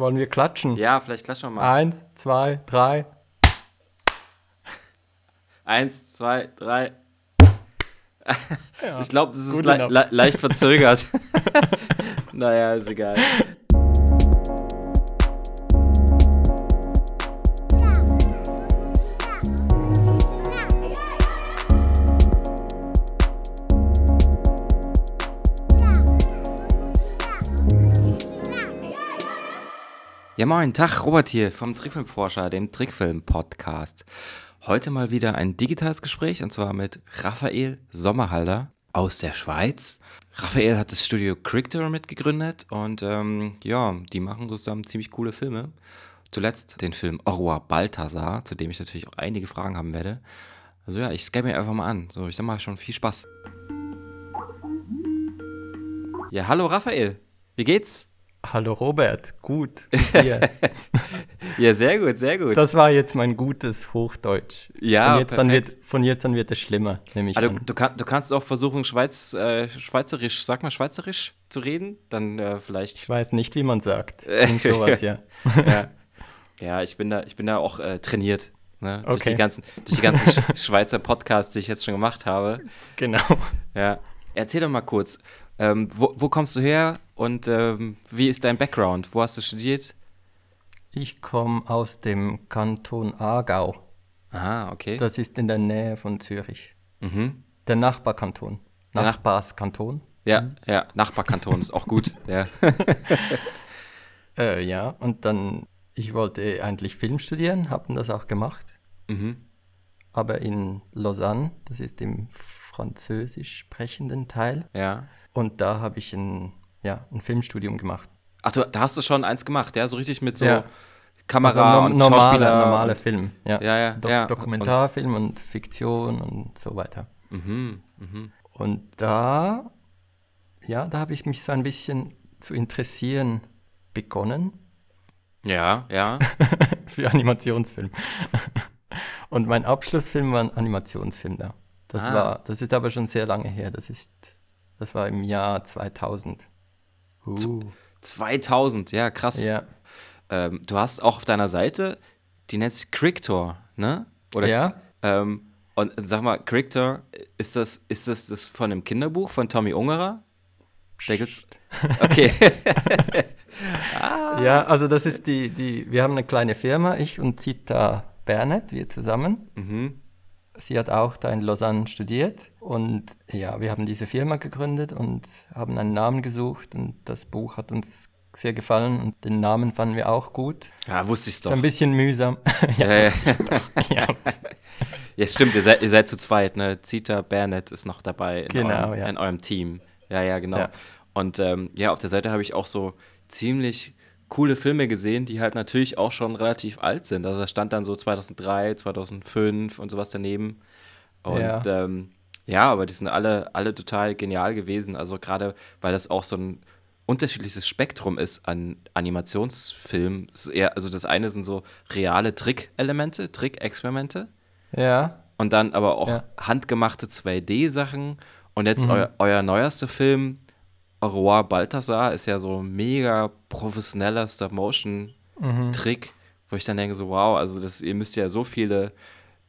wollen wir klatschen? Ja, vielleicht klatschen wir mal. Eins, zwei, drei. Eins, zwei, drei. Ja, ich glaube, das ist le le leicht verzögert. naja, ist egal. Ja, moin, Tag, Robert hier vom Trickfilmforscher, dem Trickfilm-Podcast. Heute mal wieder ein digitales Gespräch und zwar mit Raphael Sommerhalder aus der Schweiz. Raphael hat das Studio Crictor mitgegründet und ähm, ja, die machen zusammen ziemlich coole Filme. Zuletzt den Film Orwa Balthasar, zu dem ich natürlich auch einige Fragen haben werde. Also ja, ich scanne mir einfach mal an. So, ich sag mal schon viel Spaß. Ja, hallo Raphael, wie geht's? Hallo Robert, gut. Ja, sehr gut, sehr gut. das war jetzt mein gutes Hochdeutsch. Ja, von jetzt, an wird, von jetzt an wird es schlimmer, nehme ich Also, du, kann, du kannst auch versuchen, Schweiz, äh, Schweizerisch, sag mal Schweizerisch zu reden, dann äh, vielleicht. Ich weiß nicht, wie man sagt. Irgend sowas, ja. ja. ja, ich bin da, ich bin da auch äh, trainiert. Ne? Durch, Okay. die ganzen, durch die ganzen Sch Schweizer Podcasts, die ich jetzt schon gemacht habe. Genau. Ja. Erzähl doch mal kurz, ähm, wo, wo kommst du her und ähm, wie ist dein Background? Wo hast du studiert? Ich komme aus dem Kanton Aargau. Aha, okay. Das ist in der Nähe von Zürich. mhm. Der Nachbarkanton. Der Nach- Nachbarskanton. Ja, ja, Nachbarkanton ist auch gut. Ja. Äh, ja, und dann, ich wollte eigentlich Film studieren, habe das auch gemacht. Mhm. Aber in Lausanne, das ist im französisch sprechenden Teil. Ja. Und da habe ich ein, ja, ein Filmstudium gemacht. Ach, du, da hast du schon eins gemacht, ja? So richtig mit so Ja. Kamera no- und normale, Schauspieler. normale und- Film. Ja, Ja, ja, Do ja. Dokumentarfilm und, Fiktion und so weiter. Mhm, mhm. Und da, ja, da habe ich mich so ein bisschen zu interessieren begonnen Ja, ja. für Animationsfilm. Und mein Abschlussfilm war ein Animationsfilm da. Das Ah. war, das ist aber schon sehr lange her. Das ist, das war im Jahr 2000. Uh, 2000, ja, krass. ja. Ähm, du hast auch auf deiner Seite, die nennt sich Crictor, ne? Oder, ja, Ähm, und sag mal, Crictor, ist das, ist das das von einem Kinderbuch von Tommy Ungerer? Gibt's- Okay. ja, also das ist die, die, wir haben eine kleine Firma, ich und Zita Bernet, wir zusammen. mhm. Sie hat auch da in Lausanne studiert und ja, wir haben diese Firma gegründet und haben einen Namen gesucht und das Buch hat uns sehr gefallen und den Namen fanden wir auch gut. Ja, wusste ich's Ist doch. ein bisschen mühsam. ja, Ja, ja. ja, ja, stimmt, ihr seid, ihr seid zu zweit, ne? Zita Bernett ist noch dabei in, Genau, eurem, ja. in eurem Team. Ja, ja, genau. Ja. Und ähm, ja, auf der Seite habe ich auch so ziemlich coole Filme gesehen, die halt natürlich auch schon relativ alt sind. Also da stand dann so 2003, 2005 und sowas daneben. Und Ja. ähm, ja, aber die sind alle, alle total genial gewesen. Also gerade, weil das auch so ein unterschiedliches Spektrum ist an Animationsfilmen. Ist eher, also das eine sind so reale Trick-Elemente, Trick-Experimente. ja, Und dann aber auch Ja. handgemachte 2D-Sachen. Und jetzt euer, euer neuerster Film, Roi Balthasar, ist ja so ein mega professioneller Stop-Motion-Trick, wo ich dann denke, so wow, also das, ihr müsst ja so viele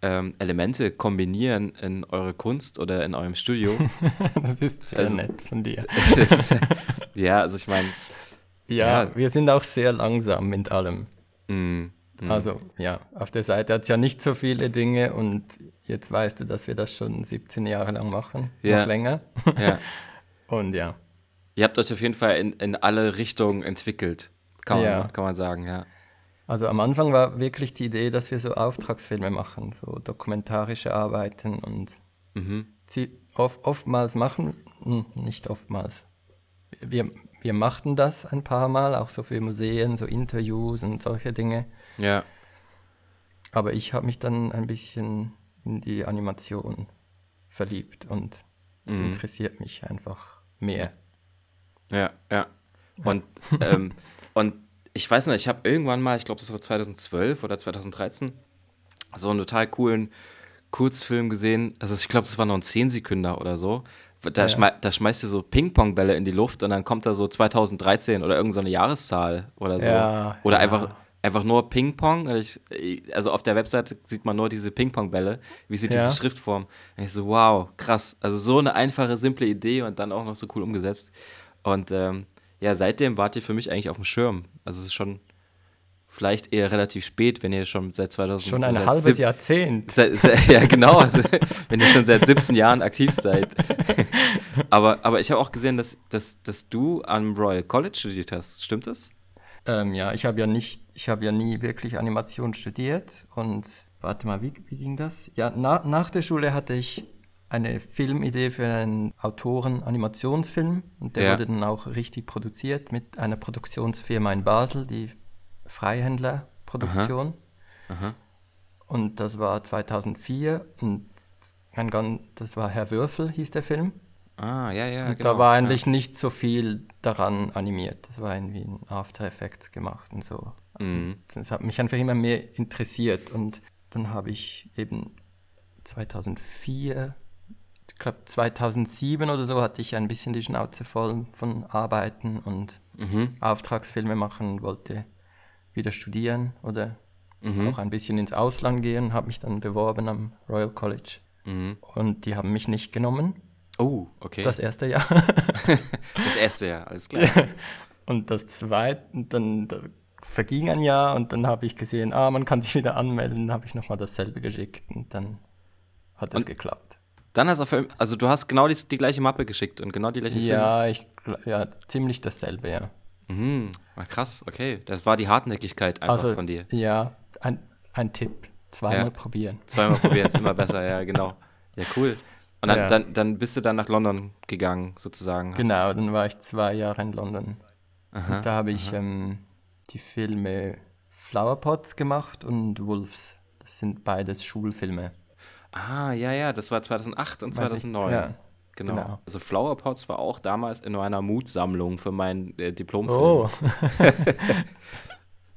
ähm, Elemente kombinieren in eure Kunst oder in eurem Studio. das ist sehr Also- nett von dir. das ja, also ich meine, Ja, Ja. wir sind auch sehr langsam mit allem. mm, Also ja, auf der Seite hat es ja nicht so viele Dinge und jetzt weißt du, dass wir das schon 17 Jahre lang machen, Ja. noch länger. ja. Und ja, Ihr habt euch auf jeden Fall in, in alle Richtungen entwickelt, kann man, Ja. kann man sagen, ja. also am Anfang war wirklich die Idee, dass wir so Auftragsfilme machen, so dokumentarische Arbeiten und Mhm. sie oft, oftmals machen, hm, nicht oftmals. Wir, wir machten das ein paar Mal, auch so für Museen, so Interviews und solche Dinge. Ja, Aber ich habe mich dann ein bisschen in die Animation verliebt und es Mhm. interessiert mich einfach mehr. Ja, ja. Und, ähm, und ich weiß nicht, ich habe irgendwann mal, ich glaube, das war 2012 oder 2013, so einen total coolen Kurzfilm gesehen. Also ich glaube, das war noch ein 10 Sekünder oder so, Da, schmei da schmeißt du so Ping-Pong-Bälle in die Luft und dann kommt da so 2013 oder irgendeine so Jahreszahl oder so. Ja, oder ja. einfach, einfach nur Ping-Pong. Also Also auf der Webseite sieht man nur diese Ping-Pong-Bälle, wie sie Ja. diese Schriftform. Und ich so, wow, krass. Also so eine einfache, simple Idee und dann auch noch so cool umgesetzt. Und ähm, ja, seitdem wart ihr für mich eigentlich auf dem Schirm. Also es ist schon vielleicht eher relativ spät, wenn ihr schon seit 2000 Schon ein seit halbes Jahrzehnt. Se, se, ja, genau. Also, wenn ihr schon seit 17 Jahren aktiv seid. aber, aber ich habe auch gesehen, dass, dass, dass du am Royal College studiert hast. Stimmt das? Ähm, ja, ich habe ja nicht, ich habe ja nie wirklich Animation studiert und warte mal, wie, wie ging das? Ja, na, nach der Schule hatte ich eine Filmidee für einen Autoren-Animationsfilm und der Ja. wurde dann auch richtig produziert mit einer Produktionsfirma in Basel, die Freihändler-Produktion. Aha. Und das war 2004 und ein das war Herr Würfel, hieß der Film. Ah, ja, ja, Und genau. da war eigentlich nicht so viel daran animiert. Das war irgendwie in After Effects gemacht und so. Mhm. Das hat mich einfach immer mehr interessiert. Und dann habe ich eben 2004, ich glaube 2007 oder so, hatte ich ein bisschen die Schnauze voll von Arbeiten und Mhm. Auftragsfilme machen und wollte wieder studieren oder Mhm. auch ein bisschen ins Ausland gehen. Habe mich dann beworben am Royal College. Mhm. Und die haben mich nicht genommen, Oh, okay. Das, das erste Jahr. erste Jahr, alles klar. Und das zweite, dann da verging ein Jahr und dann habe ich gesehen, ah, man kann sich wieder anmelden, dann habe ich nochmal dasselbe geschickt und dann hat es geklappt. Dann hast du, auf, also du hast genau die, die gleiche Mappe geschickt und genau die gleiche Filme. Ja, ich, gl- ja, ziemlich dasselbe, ja. Mhm. Ah, krass, okay. Das war die Hartnäckigkeit einfach Also, von dir. ja, ein, ein Tipp, zweimal Ja. probieren. Zweimal probieren ist immer besser, ja, genau. Ja, cool. Und dann, Ja. dann, dann bist du dann nach London gegangen, sozusagen. Genau, dann war ich zwei Jahre in London. Aha, und da habe ich ähm, die Filme Flowerpots gemacht und Wolves. Das sind beides Schulfilme. Ah, ja, ja, das war 2008 und Weil ich- 2009. ja, genau. genau. Also Flower Pots war auch damals in meiner Mutsammlung für meinen äh, Diplomfilm. Oh,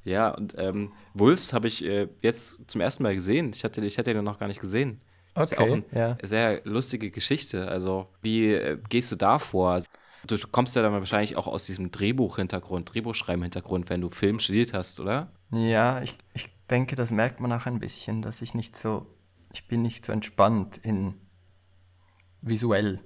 Ja, und ähm, Wolves habe ich äh, jetzt zum ersten Mal gesehen. Ich hatte, ich hatte den noch gar nicht gesehen. Das ist Okay, auch eine ja. sehr lustige Geschichte. Also, wie äh, gehst du da vor? Also, Du kommst ja dann wahrscheinlich auch aus diesem Drehbuch-Hintergrund, Drehbuchschreiben-Hintergrund, wenn du Film studiert hast, oder? Ja, ich, ich denke, das merkt man auch ein bisschen, dass ich nicht so, ich bin nicht so entspannt in visuell.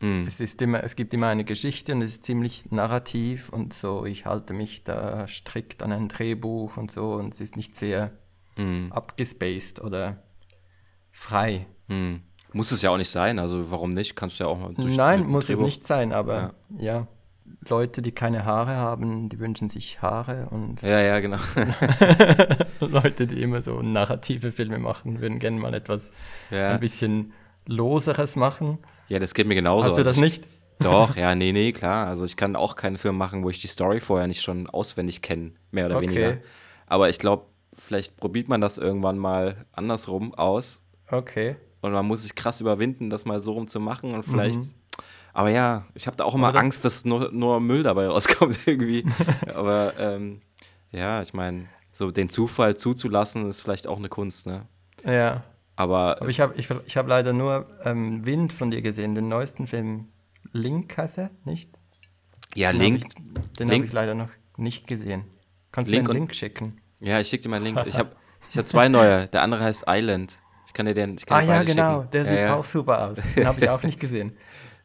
Hm. Es ist immer, es gibt immer eine Geschichte und es ist ziemlich narrativ und so. Ich halte mich da strikt an ein Drehbuch und so und es ist nicht sehr Hm. abgespaced oder frei. Hm. Muss es ja auch nicht sein, also warum nicht? Kannst du ja auch mal durch Nein, muss es Drehbuch- nicht sein, aber ja. Leute, die keine Haare haben, die wünschen sich Haare und Ja, ja, genau. Leute, die immer so narrative Filme machen, würden gerne mal etwas Ja. ein bisschen loseres machen. ja, das geht mir genauso. Hast du Also das ich- nicht? Doch, ja, nee, nee, klar. Also ich kann auch keinen Film machen, wo ich die Story vorher nicht schon auswendig kenne, mehr oder Okay. weniger. Aber ich glaube, vielleicht probiert man das irgendwann mal andersrum aus Okay. und man muss sich krass überwinden, das mal so rum zu machen und vielleicht. Aber ja, ich habe da auch immer das- Angst, dass nur, nur Müll dabei rauskommt irgendwie. Aber ähm, ja, ich meine, so den Zufall zuzulassen, ist vielleicht auch eine Kunst, ne? Ja. Aber, Aber ich habe ich, ich hab leider nur ähm, Wind von dir gesehen, den neuesten Film. Link heißt er, nicht? ja, Den Link. Hab ich, den habe ich leider noch nicht gesehen. Kannst du mir und- einen Link schicken? Ja, ich schicke dir mal einen Link. Ich habe ich hab zwei neue. Der andere heißt Island. Ich kann dir den. Ich kann Ah dir ja, genau, schicken. der ja, sieht ja. auch super aus. Den habe ich auch nicht gesehen.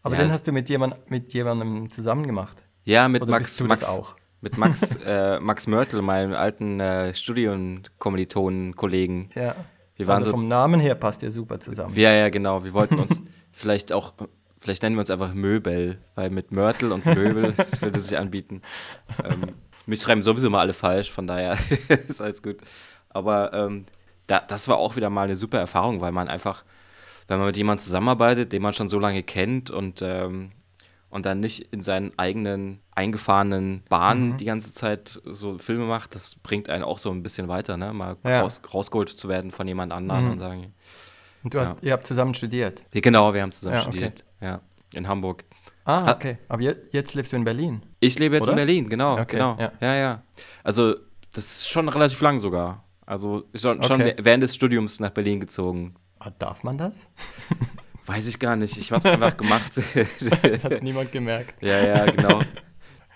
Aber Ja. den hast du mit, jemand, mit jemandem zusammen gemacht. Ja, mit Oder Max. bist du Max das auch? Mit Max, äh, Max Mörtel, meinem alten äh, Studienkommilitonen-Kollegen. Ja. Wir waren also so- vom Namen her passt ihr super zusammen. Ja, ja, genau. Wir wollten uns vielleicht auch, vielleicht nennen wir uns einfach Möbel, weil mit Mörtel und Möbel, das würde sich anbieten. Ähm, mich schreiben sowieso mal alle falsch, von daher ist alles gut. Aber ähm, da, das war auch wieder mal eine super Erfahrung, weil man einfach, wenn man mit jemandem zusammenarbeitet, den man schon so lange kennt und, ähm, und dann nicht in seinen eigenen eingefahrenen Bahnen Mhm. die ganze Zeit so Filme macht, das bringt einen auch so ein bisschen weiter, ne? Mal Ja. raus, rausgeholt zu werden von jemand anderem Mhm. und sagen, Und du hast, ihr habt zusammen studiert. ja, genau, wir haben zusammen Ja, okay. studiert. Ja, in Hamburg. Ah, okay. Aber je, jetzt lebst du in Berlin. Ich lebe jetzt Oder? in Berlin, genau, Okay, genau. ja. Ja. ja, Also, das ist schon relativ lang sogar. Also, schon, schon Okay. während des Studiums nach Berlin gezogen. Ah, darf man das? Weiß ich gar nicht. Ich habe es einfach gemacht. Hat es niemand gemerkt. ja, ja, genau.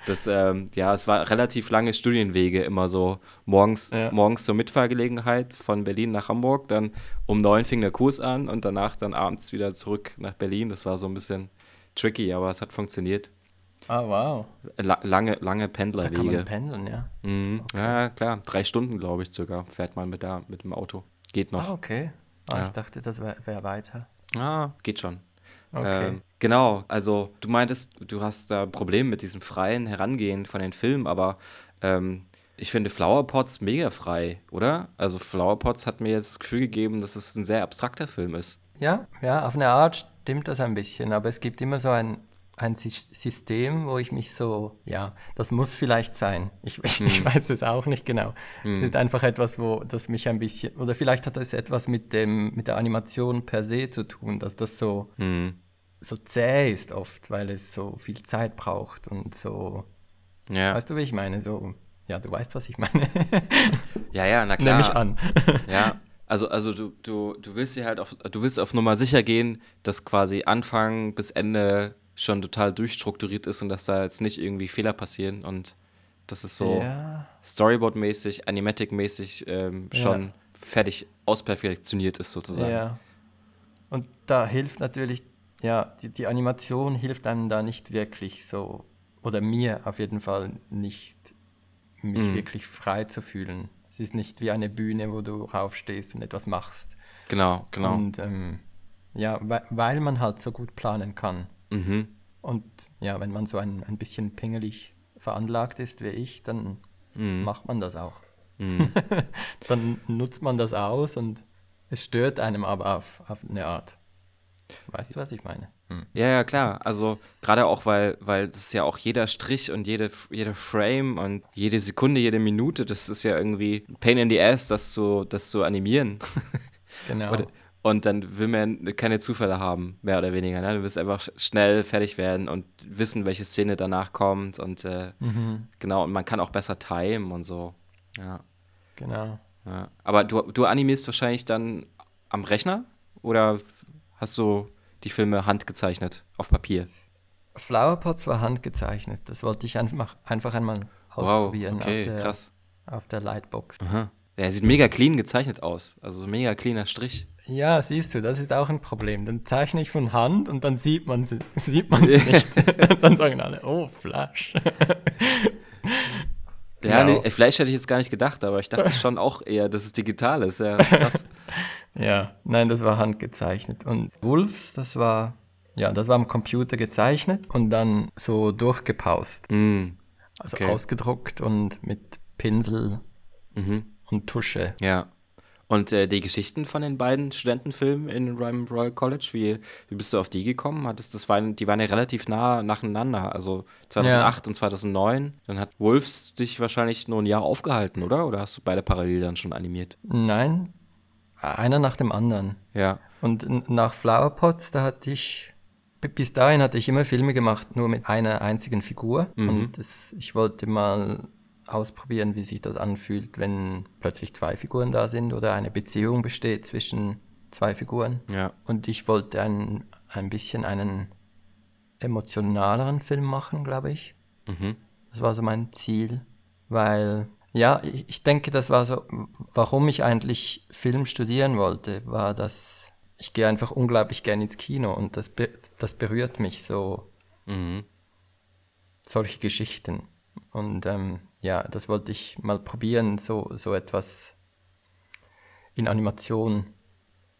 Das, ähm, ja, es war relativ lange Studienwege, immer so morgens, Ja. morgens zur Mitfahrgelegenheit von Berlin nach Hamburg, dann um neun fing der Kurs an und danach dann abends wieder zurück nach Berlin. Das war so ein bisschen tricky, aber es hat funktioniert. Ah, wow. La lange, lange Da kann Pendlerwege. man pendeln, ja. Mhm. Ja, klar. Drei Stunden, glaube ich, sogar, fährt man mit, da, mit dem Auto. Geht noch. Ah, okay. Ah, Ja. Ich dachte, das wäre wär weiter. Ah, geht schon. Okay. Ähm, genau, also du meintest, du hast da Probleme mit diesem freien Herangehen von den Filmen, aber ähm, ich finde Flowerpots mega frei, oder? Also Flowerpots hat mir jetzt das Gefühl gegeben, dass es ein sehr abstrakter Film ist. Ja, ja, auf eine Art stimmt das ein bisschen, aber es gibt immer so ein, ein Sys- System, wo ich mich so, ja, das muss vielleicht sein. Ich, ich, ich weiß es auch nicht genau. Es ist einfach etwas, wo das mich ein bisschen, oder vielleicht hat das etwas mit dem, mit der Animation per se zu tun, dass das so, Hm. so zäh ist oft, weil es so viel Zeit braucht und so, Ja, weißt du, wie ich meine? So, ja, du weißt, was ich meine. ja, ja, na klar. Nehme ich an. Ja, also, also du, du, du willst dir halt auf, du willst auf Nummer sicher gehen, dass quasi Anfang bis Ende schon total durchstrukturiert ist und dass da jetzt nicht irgendwie Fehler passieren und das ist so Ja. Storyboard-mäßig, Animatic-mäßig ähm, Ja. schon fertig ausperfektioniert ist sozusagen. Ja. Und da hilft natürlich, ja, die, die Animation hilft einem da nicht wirklich so, oder mir auf jeden Fall nicht, mich Mhm. wirklich frei zu fühlen. Es ist nicht wie eine Bühne, wo du raufstehst und etwas machst. Genau, genau. Und ähm, ja, weil, weil man halt so gut planen kann. Mhm. Und ja, wenn man so ein, ein bisschen pingelig veranlagt ist wie ich, dann Mhm. macht man das auch. dann nutzt man das aus und es stört einem aber auf, auf eine Art. Weißt du, was ich meine? Hm. Ja, ja, klar. Also gerade auch, weil, weil das ist ja auch jeder Strich und jede, jede Frame und jede Sekunde, jede Minute, das ist ja irgendwie Pain in the Ass, das zu, das zu animieren. Genau. Und, und dann will man keine Zufälle haben, mehr oder weniger. Ne? Du willst einfach sch- schnell fertig werden und wissen, welche Szene danach kommt und äh, Mhm. genau, und man kann auch besser timen und so. Ja. Genau. ja. Aber du, du animierst wahrscheinlich dann am Rechner oder hast du die Filme handgezeichnet auf Papier? Flowerpots war handgezeichnet. Das wollte ich einfach, einfach einmal ausprobieren okay, auf, der, krass. auf der Lightbox. Aha. Ja, er sieht mega clean gezeichnet aus. Also mega cleaner Strich. Ja, siehst du, das ist auch ein Problem. Dann zeichne ich von Hand und dann sieht man es sieht man's nicht. dann sagen alle, oh, Flash. Ja, Genau. nee, Fleisch hätte ich jetzt gar nicht gedacht, aber ich dachte schon auch eher, dass es digital ist. Ja, krass. Ja, nein, das war handgezeichnet. Und Wolves, das war, ja, das war am Computer gezeichnet und dann so durchgepaust. mm, Also Okay. ausgedruckt und mit Pinsel mhm. Und Tusche. Ja. Und äh, die Geschichten von den beiden Studentenfilmen in Ryman Royal College, wie, wie bist du auf die gekommen? Hattest, das waren, die waren ja relativ nah nacheinander, also 2008 und 2009. Dann hat Wolves dich wahrscheinlich nur ein Jahr aufgehalten, oder? Oder hast du beide parallel dann schon animiert? Nein, einer nach dem anderen. Ja. Und nach Flowerpots, da hatte ich, bi- bis dahin hatte ich immer Filme gemacht, nur mit einer einzigen Figur. Und das, ich wollte mal ausprobieren, wie sich das anfühlt, wenn plötzlich zwei Figuren da sind oder eine Beziehung besteht zwischen zwei Figuren. Ja. Und ich wollte ein, ein bisschen einen emotionaleren Film machen, glaube ich. Mhm. Das war so mein Ziel, weil, ja, ich, ich denke, das war so, warum ich eigentlich Film studieren wollte, war, dass ich gehe einfach unglaublich gern ins Kino und das, das berührt mich so, Mhm. solche Geschichten. Und ähm, ja, das wollte ich mal probieren, so, so etwas in Animation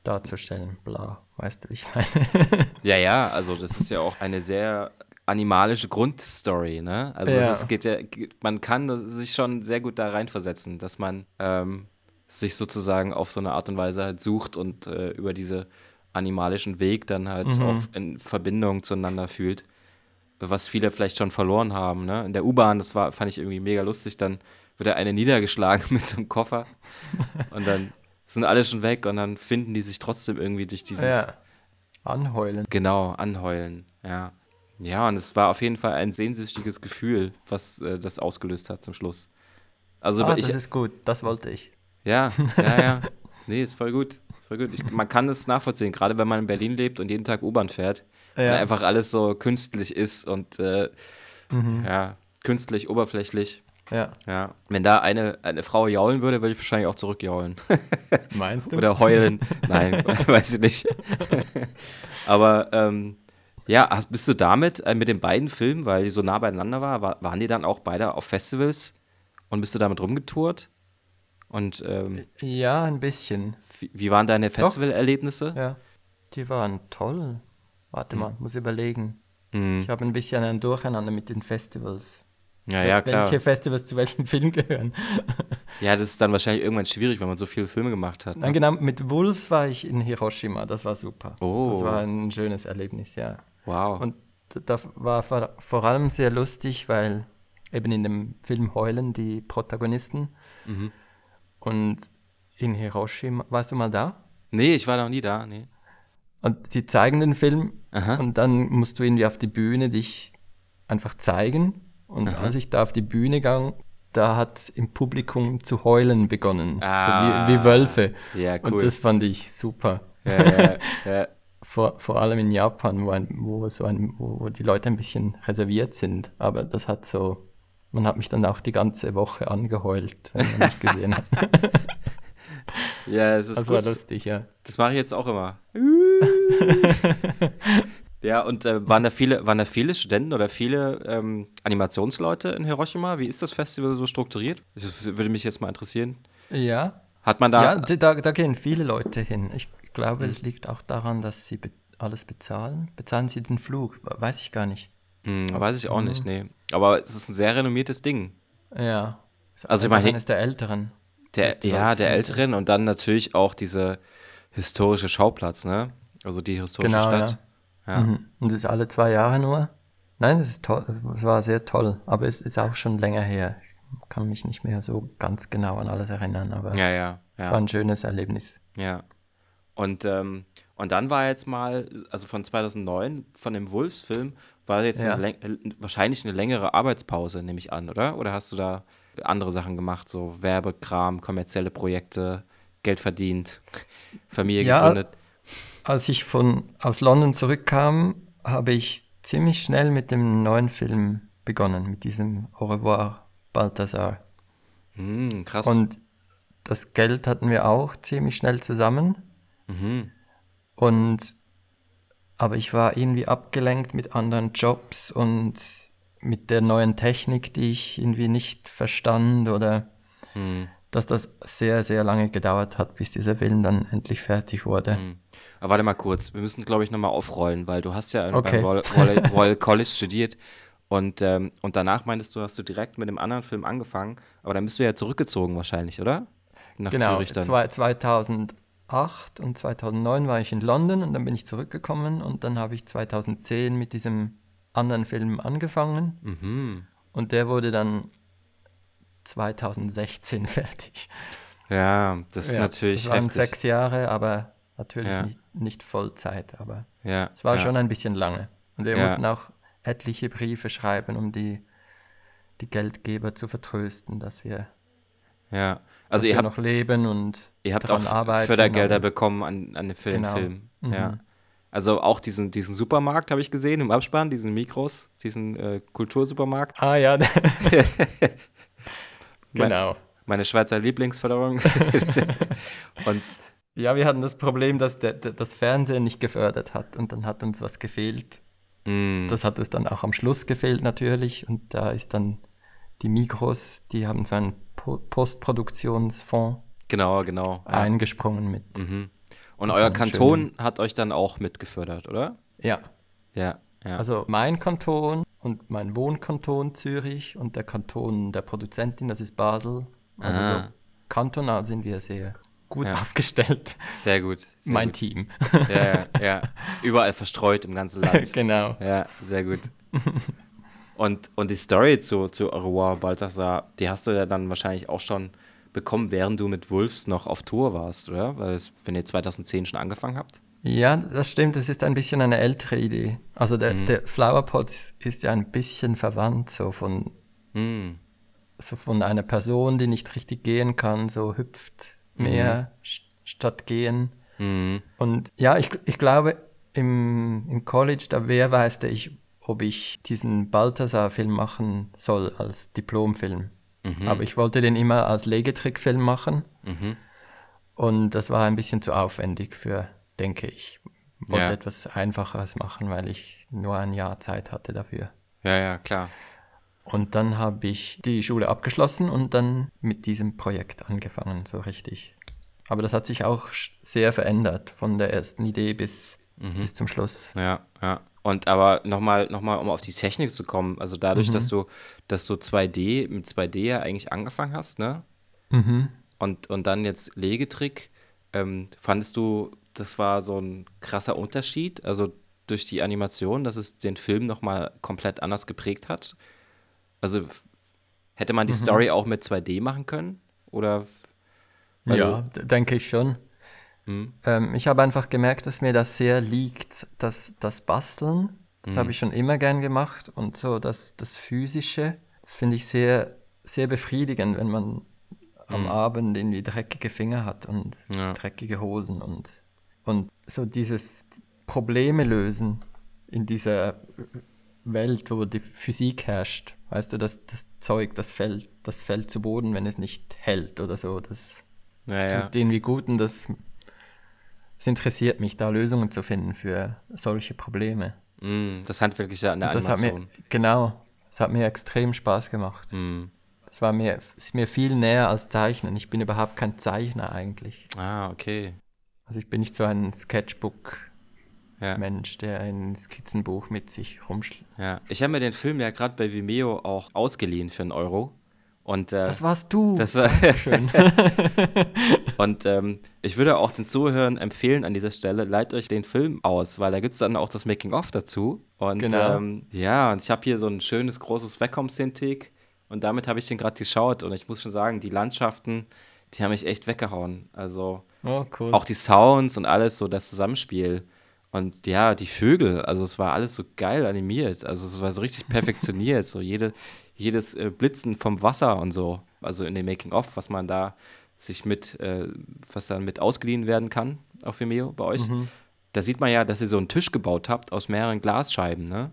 darzustellen. Bla, weißt du, wie ich meine? Ja, ja, also das ist ja auch eine sehr animalische Grundstory, ne? Also Ja. es geht ja, man kann das- sich schon sehr gut da reinversetzen, dass man ähm, sich sozusagen auf so eine Art und Weise halt sucht und äh, über diese animalischen Weg dann halt auch in Verbindung zueinander fühlt, was viele vielleicht schon verloren haben, ne? In der U-Bahn, das war, fand ich irgendwie mega lustig, dann wird der eine niedergeschlagen mit so einem Koffer und dann sind alle schon weg und dann finden die sich trotzdem irgendwie durch dieses ja, anheulen. Genau, anheulen, ja. Ja, und es war auf jeden Fall ein sehnsüchtiges Gefühl, was äh, das ausgelöst hat zum Schluss. Also Ah, ich, das ist gut, das wollte ich. ja, ja, ja. Nee, ist voll gut. Ist voll gut. Ich, man kann es nachvollziehen, gerade wenn man in Berlin lebt und jeden Tag U-Bahn fährt. Ja. Und einfach alles so künstlich ist und äh, mhm. ja, künstlich, oberflächlich. Ja. ja. Wenn da eine, eine Frau jaulen würde, würde ich wahrscheinlich auch zurückjaulen. Meinst du? Oder heulen. Nein, weiß ich nicht. Aber ähm, ja, bist du damit, äh, mit den beiden Filmen, weil die so nah beieinander war, war, waren die dann auch beide auf Festivals und bist du damit rumgetourt? Und ähm, ja, ein bisschen. Wie, wie waren deine Festivalerlebnisse? Ja, die waren toll. Warte mal, muss überlegen. Mhm. Ich habe ein bisschen ein Durcheinander mit den Festivals. Ja, ja, klar. Welche Festivals zu welchem Film gehören. ja, das ist dann wahrscheinlich irgendwann schwierig, wenn man so viele Filme gemacht hat. Ne? Dann genau, mit Wolf war ich in Hiroshima, das war super. Oh. Das war ein schönes Erlebnis, ja. Wow. Und da war vor allem sehr lustig, weil eben in dem Film heulen die Protagonisten. Mhm. Und in Hiroshima, warst du mal da? Nee, ich war noch nie da, nee. Und sie zeigen den Film Aha. und dann musst du irgendwie auf die Bühne dich einfach zeigen. Und Aha. als ich da auf die Bühne ging, da hat im Publikum zu heulen begonnen. Ah. So wie, wie Wölfe. Ja, cool. Und das fand ich super. Ja, ja, vor, vor allem in Japan, wo, ein, wo, so ein, wo, wo die Leute ein bisschen reserviert sind. Aber das hat so, man hat mich dann auch die ganze Woche angeheult, wenn man mich gesehen hat. ja, es ist Das gut. war lustig, ja. Das mache ich jetzt auch immer. ja, und äh, waren, da viele, waren da viele Studenten oder viele ähm, Animationsleute in Hiroshima? Wie ist das Festival so strukturiert? Das würde mich jetzt mal interessieren. Ja. Hat man da. Ja, da, da gehen viele Leute hin. Ich glaube, hm. es liegt auch daran, dass sie be alles bezahlen. Bezahlen sie den Flug? Weiß ich gar nicht. Hm, weiß ich auch nicht, nee. Aber es ist ein sehr renommiertes Ding. Ja. Also ich meine, eines der Älteren. Der, ja, der Älteren und dann natürlich auch diese historische Schauplatz, ne? Also die historische genau, Stadt. Ja. ja. Mhm. Und das ist alle zwei Jahre nur. Nein, das ist toll. Es war sehr toll. Aber es ist auch schon länger her. Ich kann mich nicht mehr so ganz genau an alles erinnern. Aber ja, ja, ja. es war ein schönes Erlebnis. Ja. Und, ähm, und dann war jetzt mal, also von 2009, von dem Wolfsfilm, war jetzt ja. eine, wahrscheinlich eine längere Arbeitspause, nehme ich an, oder? Oder hast du da andere Sachen gemacht, so Werbekram, kommerzielle Projekte, Geld verdient, Familie ja, gegründet? Als ich von, aus London zurückkam, habe ich ziemlich schnell mit dem neuen Film begonnen, mit diesem Au revoir Balthasar. Mm, krass. Und das Geld hatten wir auch ziemlich schnell zusammen. Mhm. Und aber ich war irgendwie abgelenkt mit anderen Jobs und mit der neuen Technik, die ich irgendwie nicht verstand oder mhm. Dass das sehr, sehr lange gedauert hat, bis dieser Film dann endlich fertig wurde. Mhm. Aber warte mal kurz, wir müssen, glaube ich, nochmal aufrollen, weil du hast ja okay. beim Royal, Royal College studiert und, ähm, und danach meintest du, hast du direkt mit dem anderen Film angefangen, aber dann bist du ja zurückgezogen wahrscheinlich, oder? Nach genau, Zürich dann. 2000 2008 und 2009 war ich in London und dann bin ich zurückgekommen und dann habe ich 2010 mit diesem anderen Film angefangen mhm. und der wurde dann 2016 fertig. Ja, das ist ja, natürlich das waren heftig. sechs Jahre, aber natürlich ja. nicht, nicht, Vollzeit, aber ja, es war schon ein bisschen lange. Und wir mussten auch etliche Briefe schreiben, um die, die Geldgeber zu vertrösten, dass wir ja, also ihr habt noch leben und ihr habt auch arbeiten, Fördergelder aber, bekommen an, an den Film. Genau. Film. Mhm. Ja. Also auch diesen, diesen Supermarkt habe ich gesehen im Abspann, diesen Mikros, diesen äh, Kultursupermarkt. Ah ja. genau. Meine Schweizer Lieblingsförderung. und ja, wir hatten das Problem, dass der, der, das Fernsehen nicht gefördert hat und dann hat uns was gefehlt. Mm. Das hat uns dann auch am Schluss gefehlt natürlich und da ist dann die Mikros, die haben so einen Postproduktionsfonds genau, genau, ja. eingesprungen mit. Mhm. Und euer Kanton hat euch dann auch mitgefördert, oder? Ja. Ja, ja. Also mein Kanton und mein Wohnkanton Zürich und der Kanton der Produzentin, das ist Basel. Also Aha. so kantonal sind wir sehr gut ja. aufgestellt. Sehr gut. Sehr mein gut. Team. Ja, ja, ja. Überall verstreut im ganzen Land. genau. Ja, sehr gut. Und, und die Story zu, zu Aurora Balthasar, die hast du ja dann wahrscheinlich auch schon bekommen, während du mit Wolves noch auf Tour warst, oder? Weil es, wenn ihr 2010 schon angefangen habt? Ja, das stimmt. Das ist ein bisschen eine ältere Idee. Also der, mhm. der Flowerpot ist ja ein bisschen verwandt, so von, mhm. so von einer Person, die nicht richtig gehen kann, so hüpft mehr, mhm. statt gehen. Mhm. Und ja, ich, ich glaube, im, im College, da wehrweiste ich, ob ich diesen Balthasar-Film machen soll als Diplomfilm. Aber ich wollte den immer als Legetrickfilm machen. Mhm. Und das war ein bisschen zu aufwendig für, denke ich. Wollte Ja. etwas Einfacheres machen, weil ich nur ein Jahr Zeit hatte dafür. Ja, ja, klar. Und dann habe ich die Schule abgeschlossen und dann mit diesem Projekt angefangen, so richtig. Aber das hat sich auch sehr verändert, von der ersten Idee bis, bis zum Schluss. Ja, ja. Und aber nochmal, noch mal, um auf die Technik zu kommen, also dadurch, dass du, dass du 2D, mit 2D ja eigentlich angefangen hast, ne? Mhm. Und, und dann jetzt Legetrick, ähm, fandest du, das war so ein krasser Unterschied, also durch die Animation, dass es den Film nochmal komplett anders geprägt hat? Also hätte man die Story auch mit 2D machen können? Oder? Ja, denke ich schon. Mhm. Ähm, ich habe einfach gemerkt, dass mir das sehr liegt, das, das Basteln. Das habe ich schon immer gern gemacht und so das, das Physische, das finde ich sehr, sehr befriedigend, wenn man am Abend irgendwie dreckige Finger hat und Ja. dreckige Hosen und, und so dieses Probleme lösen in dieser Welt, wo die Physik herrscht. Weißt du, das, das Zeug, das fällt, das fällt zu Boden, wenn es nicht hält oder so. Das, Ja, ja. tut irgendwie gut und das, es interessiert mich, da Lösungen zu finden für solche Probleme. Mm, das Handwerkliche an der Das hat mir, Animation. genau, das hat mir extrem Spaß gemacht. Mm. Das war mir, ist mir viel näher als Zeichnen. Ich bin überhaupt kein Zeichner eigentlich. Ah, okay. Also ich bin nicht so ein Sketchbook-Mensch, Ja. der ein Skizzenbuch mit sich rumschlägt. Ja, ich habe mir den Film ja gerade bei Vimeo auch ausgeliehen für einen Euro. Und äh, Das warst du. das war schön. und ähm, ich würde auch den Zuhörern empfehlen an dieser Stelle, leitet euch den Film aus, weil da gibt es dann auch das Making-of dazu. Und Genau. ähm, ja, und ich habe hier so ein schönes großes Wacom-Cintiq und damit habe ich den gerade geschaut und ich muss schon sagen, die Landschaften, die haben mich echt weggehauen. Also Oh, cool. auch die Sounds und alles, so das Zusammenspiel. Und ja, die Vögel, also es war alles so geil animiert. Also es war so richtig perfektioniert. so jede, jedes äh, Blitzen vom Wasser und so. Also in dem Making-of, was man da sich mit, äh, was dann mit ausgeliehen werden kann auf Vimeo bei euch. Da sieht man ja, dass ihr so einen Tisch gebaut habt aus mehreren Glasscheiben, ne?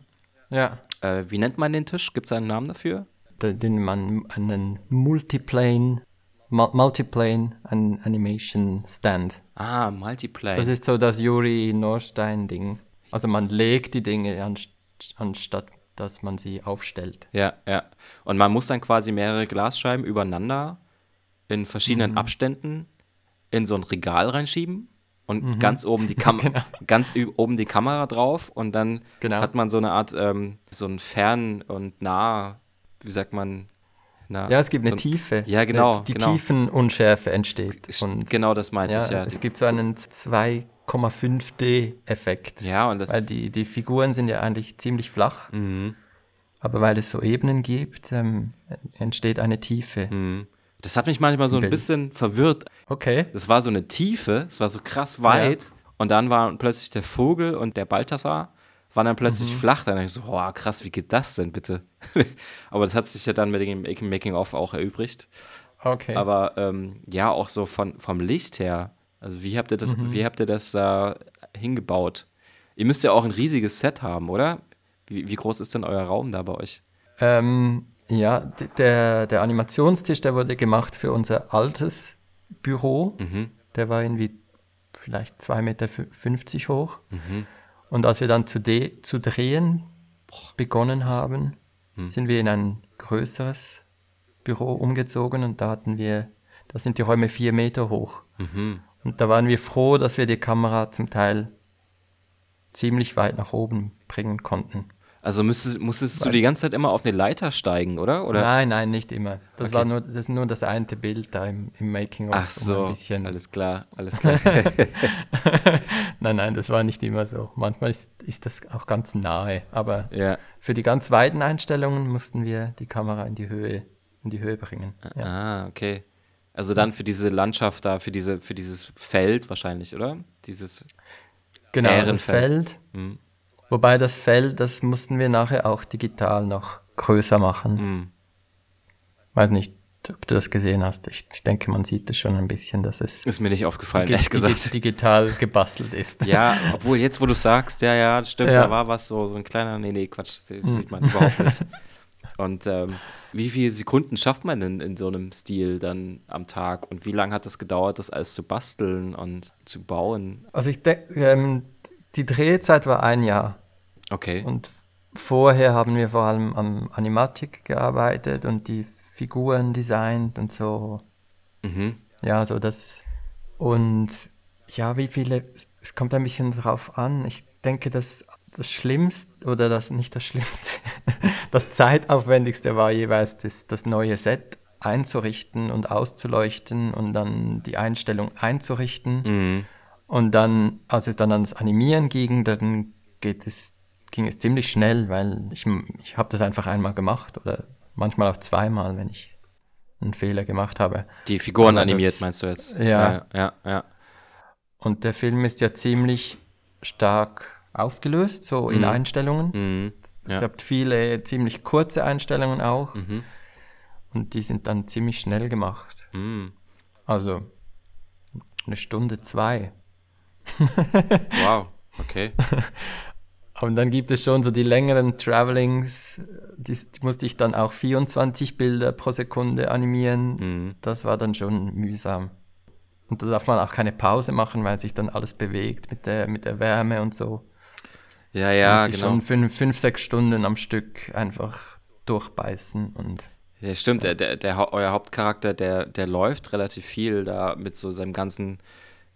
ja. Äh, wie nennt man den Tisch? Gibt es einen Namen dafür? Da- Den man einen Multiplane, Mul- Multiplane an Animation Stand. Ah, Multiplay. Das ist so das Yuri Norstein-Ding. Also man legt die Dinge anst anstatt dass man sie aufstellt. Ja, ja. Und man muss dann quasi mehrere Glasscheiben übereinander in verschiedenen Mhm. Abständen in so ein Regal reinschieben und Mhm. ganz oben die Kam ganz oben die Kamera drauf und dann Genau. hat man so eine Art ähm, so ein fern und nah, wie sagt man? Na, Ja, es gibt so eine ein- Tiefe. Ja, genau, Die genau. Tiefenunschärfe entsteht. Und genau das meinte ja, ich ja. es gibt so einen 2,5D-Effekt. ja, und das Weil die, die Figuren sind ja eigentlich ziemlich flach. Mhm. Aber weil es so Ebenen gibt, ähm, entsteht eine Tiefe. Mhm. das hat mich manchmal so ein Bild. bisschen verwirrt, Okay. Das war so eine Tiefe, es war so krass weit. Und dann waren plötzlich der Vogel und der Balthasar waren dann plötzlich Mhm. flach. Dann dachte ich so, boah, krass, wie geht das denn bitte? Aber das hat sich ja dann mit dem Making-of auch erübrigt. Okay. Aber ähm, ja, auch so von, vom Licht her. Also wie habt ihr das, Mhm. wie habt ihr das da hingebaut? Ihr müsst ja auch ein riesiges Set haben, oder? Wie, wie groß ist denn euer Raum da bei euch? Ähm, ja, der, der Animationstisch, der wurde gemacht für unser altes Büro. Mhm. Der war irgendwie vielleicht 2,50 Meter hoch. Und als wir dann zu, de zu drehen begonnen haben, sind wir in ein größeres Büro umgezogen und da hatten wir, da sind die Räume vier Meter hoch. Mhm. Und da waren wir froh, dass wir die Kamera zum Teil ziemlich weit nach oben bringen konnten. Also müsstest, musstest du die ganze Zeit immer auf eine Leiter steigen, oder? oder? Nein, nein, nicht immer. Das Okay. war nur das, ist nur das eine Bild da im, im Making of. Ach so, ein bisschen. alles klar, alles klar. nein, nein, das war nicht immer so. Manchmal ist, ist das auch ganz nahe. Aber ja. für die ganz weiten Einstellungen mussten wir die Kamera in die Höhe, in die Höhe bringen. Ja. Ah, okay. Also dann für diese Landschaft da, für diese, für dieses Feld wahrscheinlich, oder? Dieses. Genau, das Ehrenfeld. Feld. Mhm. Wobei das Feld, das mussten wir nachher auch digital noch größer machen. Mhm. Weiß nicht, ob du das gesehen hast. Ich, ich denke, man sieht es schon ein bisschen, dass es Ist mir nicht aufgefallen, digi- ehrlich gesagt. digi- digital gebastelt ist. Ja, obwohl jetzt, wo du sagst, ja, ja, das stimmt, Ja. da war was so, so ein kleiner, nee, nee, Quatsch, das sieht man überhaupt nicht. Und ähm, wie viele Sekunden schafft man denn in so einem Stil dann am Tag? Und wie lange hat es gedauert, das alles zu basteln und zu bauen? Also ich denke, ähm, die Drehzeit war ein Jahr. Okay. Und vorher haben wir vor allem am Animatik gearbeitet und die Figuren designt und so. Mhm. Ja, so das. Und ja, wie viele, es kommt ein bisschen drauf an. Ich denke, dass das Schlimmste oder das nicht das Schlimmste, das zeitaufwendigste war jeweils das, das neue Set einzurichten und auszuleuchten und dann die Einstellung einzurichten. Mhm. Und dann, als es dann ans Animieren ging, dann geht es, ging es ziemlich schnell, weil ich, ich habe das einfach einmal gemacht oder manchmal auch zweimal, wenn ich einen Fehler gemacht habe. Die Figuren Aber animiert, das- meinst du jetzt? Ja. Ja, ja, ja. Und der Film ist ja ziemlich stark aufgelöst, so in Mhm. Einstellungen. Mhm. Es Ja. gibt viele ziemlich kurze Einstellungen auch Mhm. und die sind dann ziemlich schnell gemacht. Mhm. Also eine Stunde, zwei. Wow, okay. Und dann gibt es schon so die längeren Travelings, die, die musste ich dann auch 24 Bilder pro Sekunde animieren. Mhm. Das war dann schon mühsam. Und da darf man auch keine Pause machen, weil sich dann alles bewegt mit der, mit der Wärme und so. Ja, ja, genau. schon fünf, fünf, sechs Stunden am Stück einfach durchbeißen und Ja, stimmt, der, der, der, Hau- euer Hauptcharakter, der, der läuft relativ viel da mit so seinem ganzen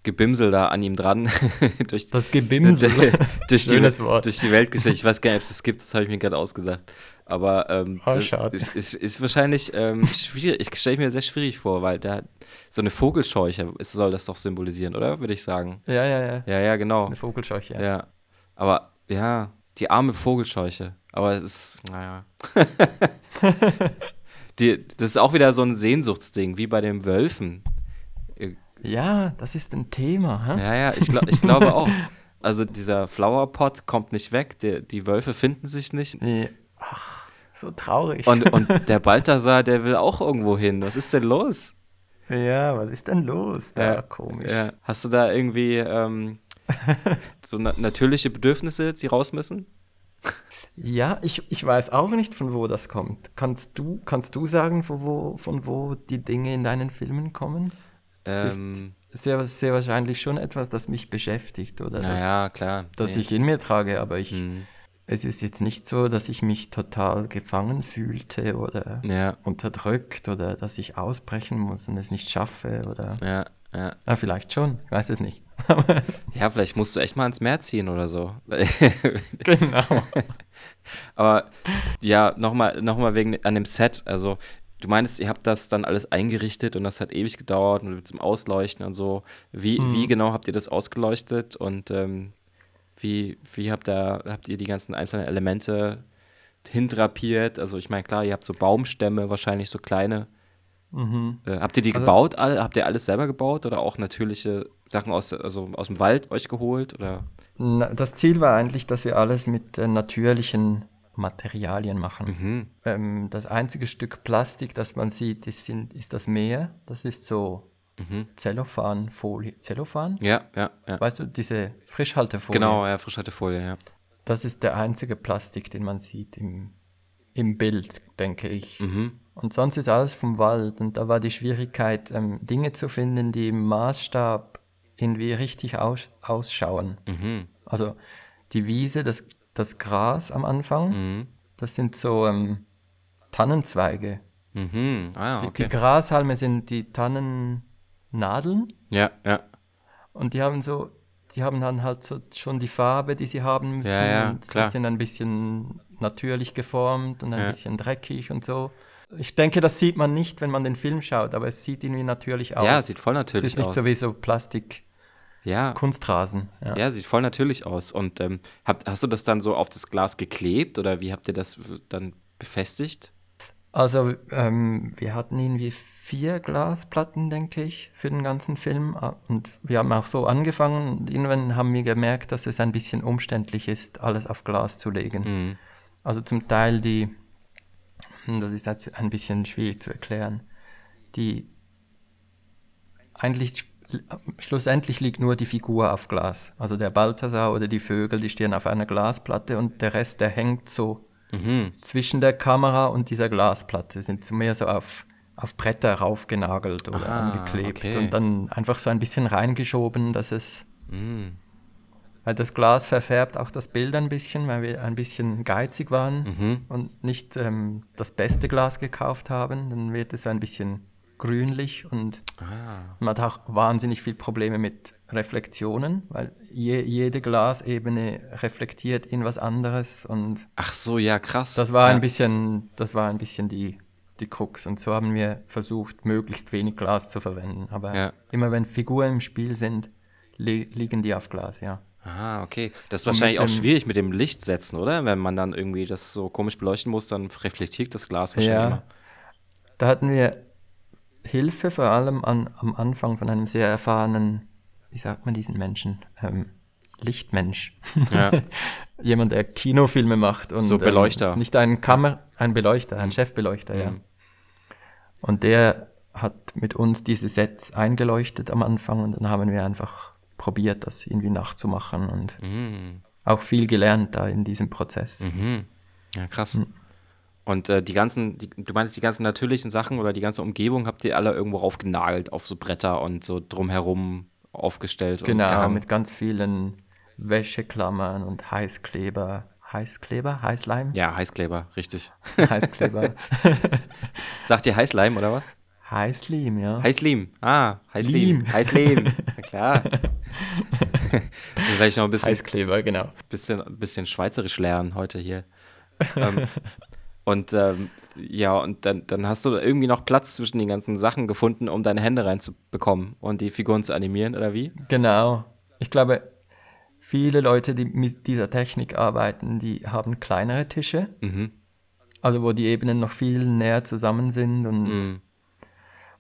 Gebimsel da an ihm dran. durch, das Gebimsel. durch, die, durch die Weltgeschichte. Ich weiß gar nicht, ob es das gibt, das habe ich mir gerade ausgedacht. Aber ähm, Oh, das ist, ist, ist wahrscheinlich ähm, schwierig. Ich stelle mir sehr schwierig vor, weil der so eine Vogelscheuche ist, soll das doch symbolisieren, oder? Würde ich sagen. Ja, ja, ja. Ja, ja, genau. Eine Vogelscheuche. Ja. Aber ja, die arme Vogelscheuche. Aber es ist, naja. die, das ist auch wieder so ein Sehnsuchtsding, wie bei den Wölfen. Ja, das ist ein Thema. Hä? Ja, ja, ich, glaub, ich glaube auch. Also dieser Flowerpot kommt nicht weg, der, die Wölfe finden sich nicht. Nee. Ach, so traurig. Und, und der Balthasar, der will auch irgendwo hin. Was ist denn los? ja, was ist denn los? Da, komisch. Ja. Hast du da irgendwie ähm, so na natürliche Bedürfnisse, die raus müssen? Ja, ich, ich weiß auch nicht, von wo das kommt. Kannst du, kannst du sagen, von wo, von wo die Dinge in deinen Filmen kommen? Es Ähm, ist sehr, sehr wahrscheinlich schon etwas, das mich beschäftigt oder naja, klar. das, das Nee. ich in mir trage, aber ich, Hm. es ist jetzt nicht so, dass ich mich total gefangen fühlte oder Ja, unterdrückt oder dass ich ausbrechen muss und es nicht schaffe oder. ja, ja. Ja, vielleicht schon, ich weiß es nicht. Ja, vielleicht musst du echt mal ins Meer ziehen oder so. genau. Aber ja, nochmal noch mal wegen an dem Set. Also, du meinst, ihr habt das dann alles eingerichtet und das hat ewig gedauert und zum Ausleuchten und so. Wie, Mhm. wie genau habt ihr das ausgeleuchtet und ähm, wie, wie habt, ihr, habt ihr die ganzen einzelnen Elemente hindrapiert? Also, ich meine, klar, ihr habt so Baumstämme, wahrscheinlich so kleine. mhm. Äh, habt ihr die Also- gebaut? Alle, habt ihr alles selber gebaut oder auch natürliche Sachen aus, also aus dem Wald euch geholt? Oder? Na, Das Ziel war eigentlich, dass wir alles mit äh, natürlichen Materialien machen. Mhm. Ähm, das einzige Stück Plastik, das man sieht, ist, ist das Meer. Das ist so Mhm. Zellophanfolie. Zellophan? Ja, ja, ja. Weißt du, diese Frischhaltefolie. Genau, ja, Frischhaltefolie, ja. Das ist der einzige Plastik, den man sieht im, im Bild, denke ich. Mhm. Und sonst ist alles vom Wald. Und da war die Schwierigkeit, ähm, Dinge zu finden, die im Maßstab irgendwie richtig aus, ausschauen. Mhm. Also die Wiese, das, das Gras am Anfang, Mhm. das sind so ähm, Tannenzweige. Mhm. Ah, Die, okay. die Grashalme sind die Tannennadeln Ja, ja. und die haben so, die haben dann halt so schon die Farbe, die sie haben müssen. Ja, ja, und klar. sind ein bisschen natürlich geformt und ein Ja. bisschen dreckig und so. Ich denke, das sieht man nicht, wenn man den Film schaut, aber es sieht irgendwie natürlich aus. Ja, sieht voll es natürlich ist nicht aus. so wie so Plastik, Ja, Kunstrasen. Ja. ja, sieht voll natürlich aus. Und ähm, habt, hast du das dann so auf das Glas geklebt oder wie habt ihr das dann befestigt? Also ähm, wir hatten irgendwie vier Glasplatten, denke ich, für den ganzen Film. Ah, Und wir haben auch so angefangen und irgendwann haben wir gemerkt, dass es ein bisschen umständlich ist, alles auf Glas zu legen. Mhm. Also zum Teil die, hm, das ist jetzt ein bisschen schwierig zu erklären. die eigentlich schlussendlich liegt nur die Figur auf Glas. Also der Balthasar oder die Vögel, die stehen auf einer Glasplatte und der Rest, der hängt so Mhm. zwischen der Kamera und dieser Glasplatte, sind so mehr so auf, auf Bretter raufgenagelt oder Ah, angeklebt okay. und dann einfach so ein bisschen reingeschoben, dass es, Mhm. weil das Glas verfärbt auch das Bild ein bisschen, weil wir ein bisschen geizig waren Mhm. und nicht ähm, das beste Glas gekauft haben, dann wird es so ein bisschen grünlich und Ah. man hat auch wahnsinnig viel Probleme mit Reflexionen, weil je, jede Glasebene reflektiert in was anderes und Ach so, ja, krass. das war ja. ein bisschen, das war ein bisschen die, die Krux. Und so haben wir versucht, möglichst wenig Glas zu verwenden. Aber Ja. immer wenn Figuren im Spiel sind, li liegen die auf Glas, ja. Ah, okay. Das ist Und wahrscheinlich auch dem- schwierig mit dem Licht setzen, oder? Wenn man dann irgendwie das so komisch beleuchten muss, dann reflektiert das Glas wahrscheinlich Ja. immer. Da hatten wir Hilfe vor allem an, am Anfang von einem sehr erfahrenen, wie sagt man diesen Menschen? Ähm, Lichtmensch. Ja. Jemand, der Kinofilme macht und So Beleuchter. Ähm, ist nicht ein Kammer, ein Beleuchter, ein Chefbeleuchter, ja. Mhm. Und der hat mit uns diese Sets eingeleuchtet am Anfang und dann haben wir einfach probiert, das irgendwie nachzumachen und Mhm. auch viel gelernt da in diesem Prozess. Mhm. Ja, krass. Und äh, die ganzen, die, du meinst, die ganzen natürlichen Sachen oder die ganze Umgebung habt ihr alle irgendwo raufgenagelt auf so Bretter und so drumherum aufgestellt Genau, mit ganz vielen Wäscheklammern und Heißkleber. Heißkleber? Heißleim? Ja, Heißkleber, richtig. Heißkleber. Sagt ihr Heißleim oder was? Heißlim, ja. Heißlim. Ah, Heißlim. Leim. Heißlim. Na klar. Ich noch ein bisschen, Heißkleber, genau. bisschen, bisschen Schweizerisch lernen heute hier. ähm, und ähm, ja, und dann, dann hast du irgendwie noch Platz zwischen den ganzen Sachen gefunden, um deine Hände reinzubekommen und die Figuren zu animieren, oder wie? Genau. Ich glaube, viele Leute, die mit dieser Technik arbeiten, die haben kleinere Tische, Mhm. also wo die Ebenen noch viel näher zusammen sind und Mhm.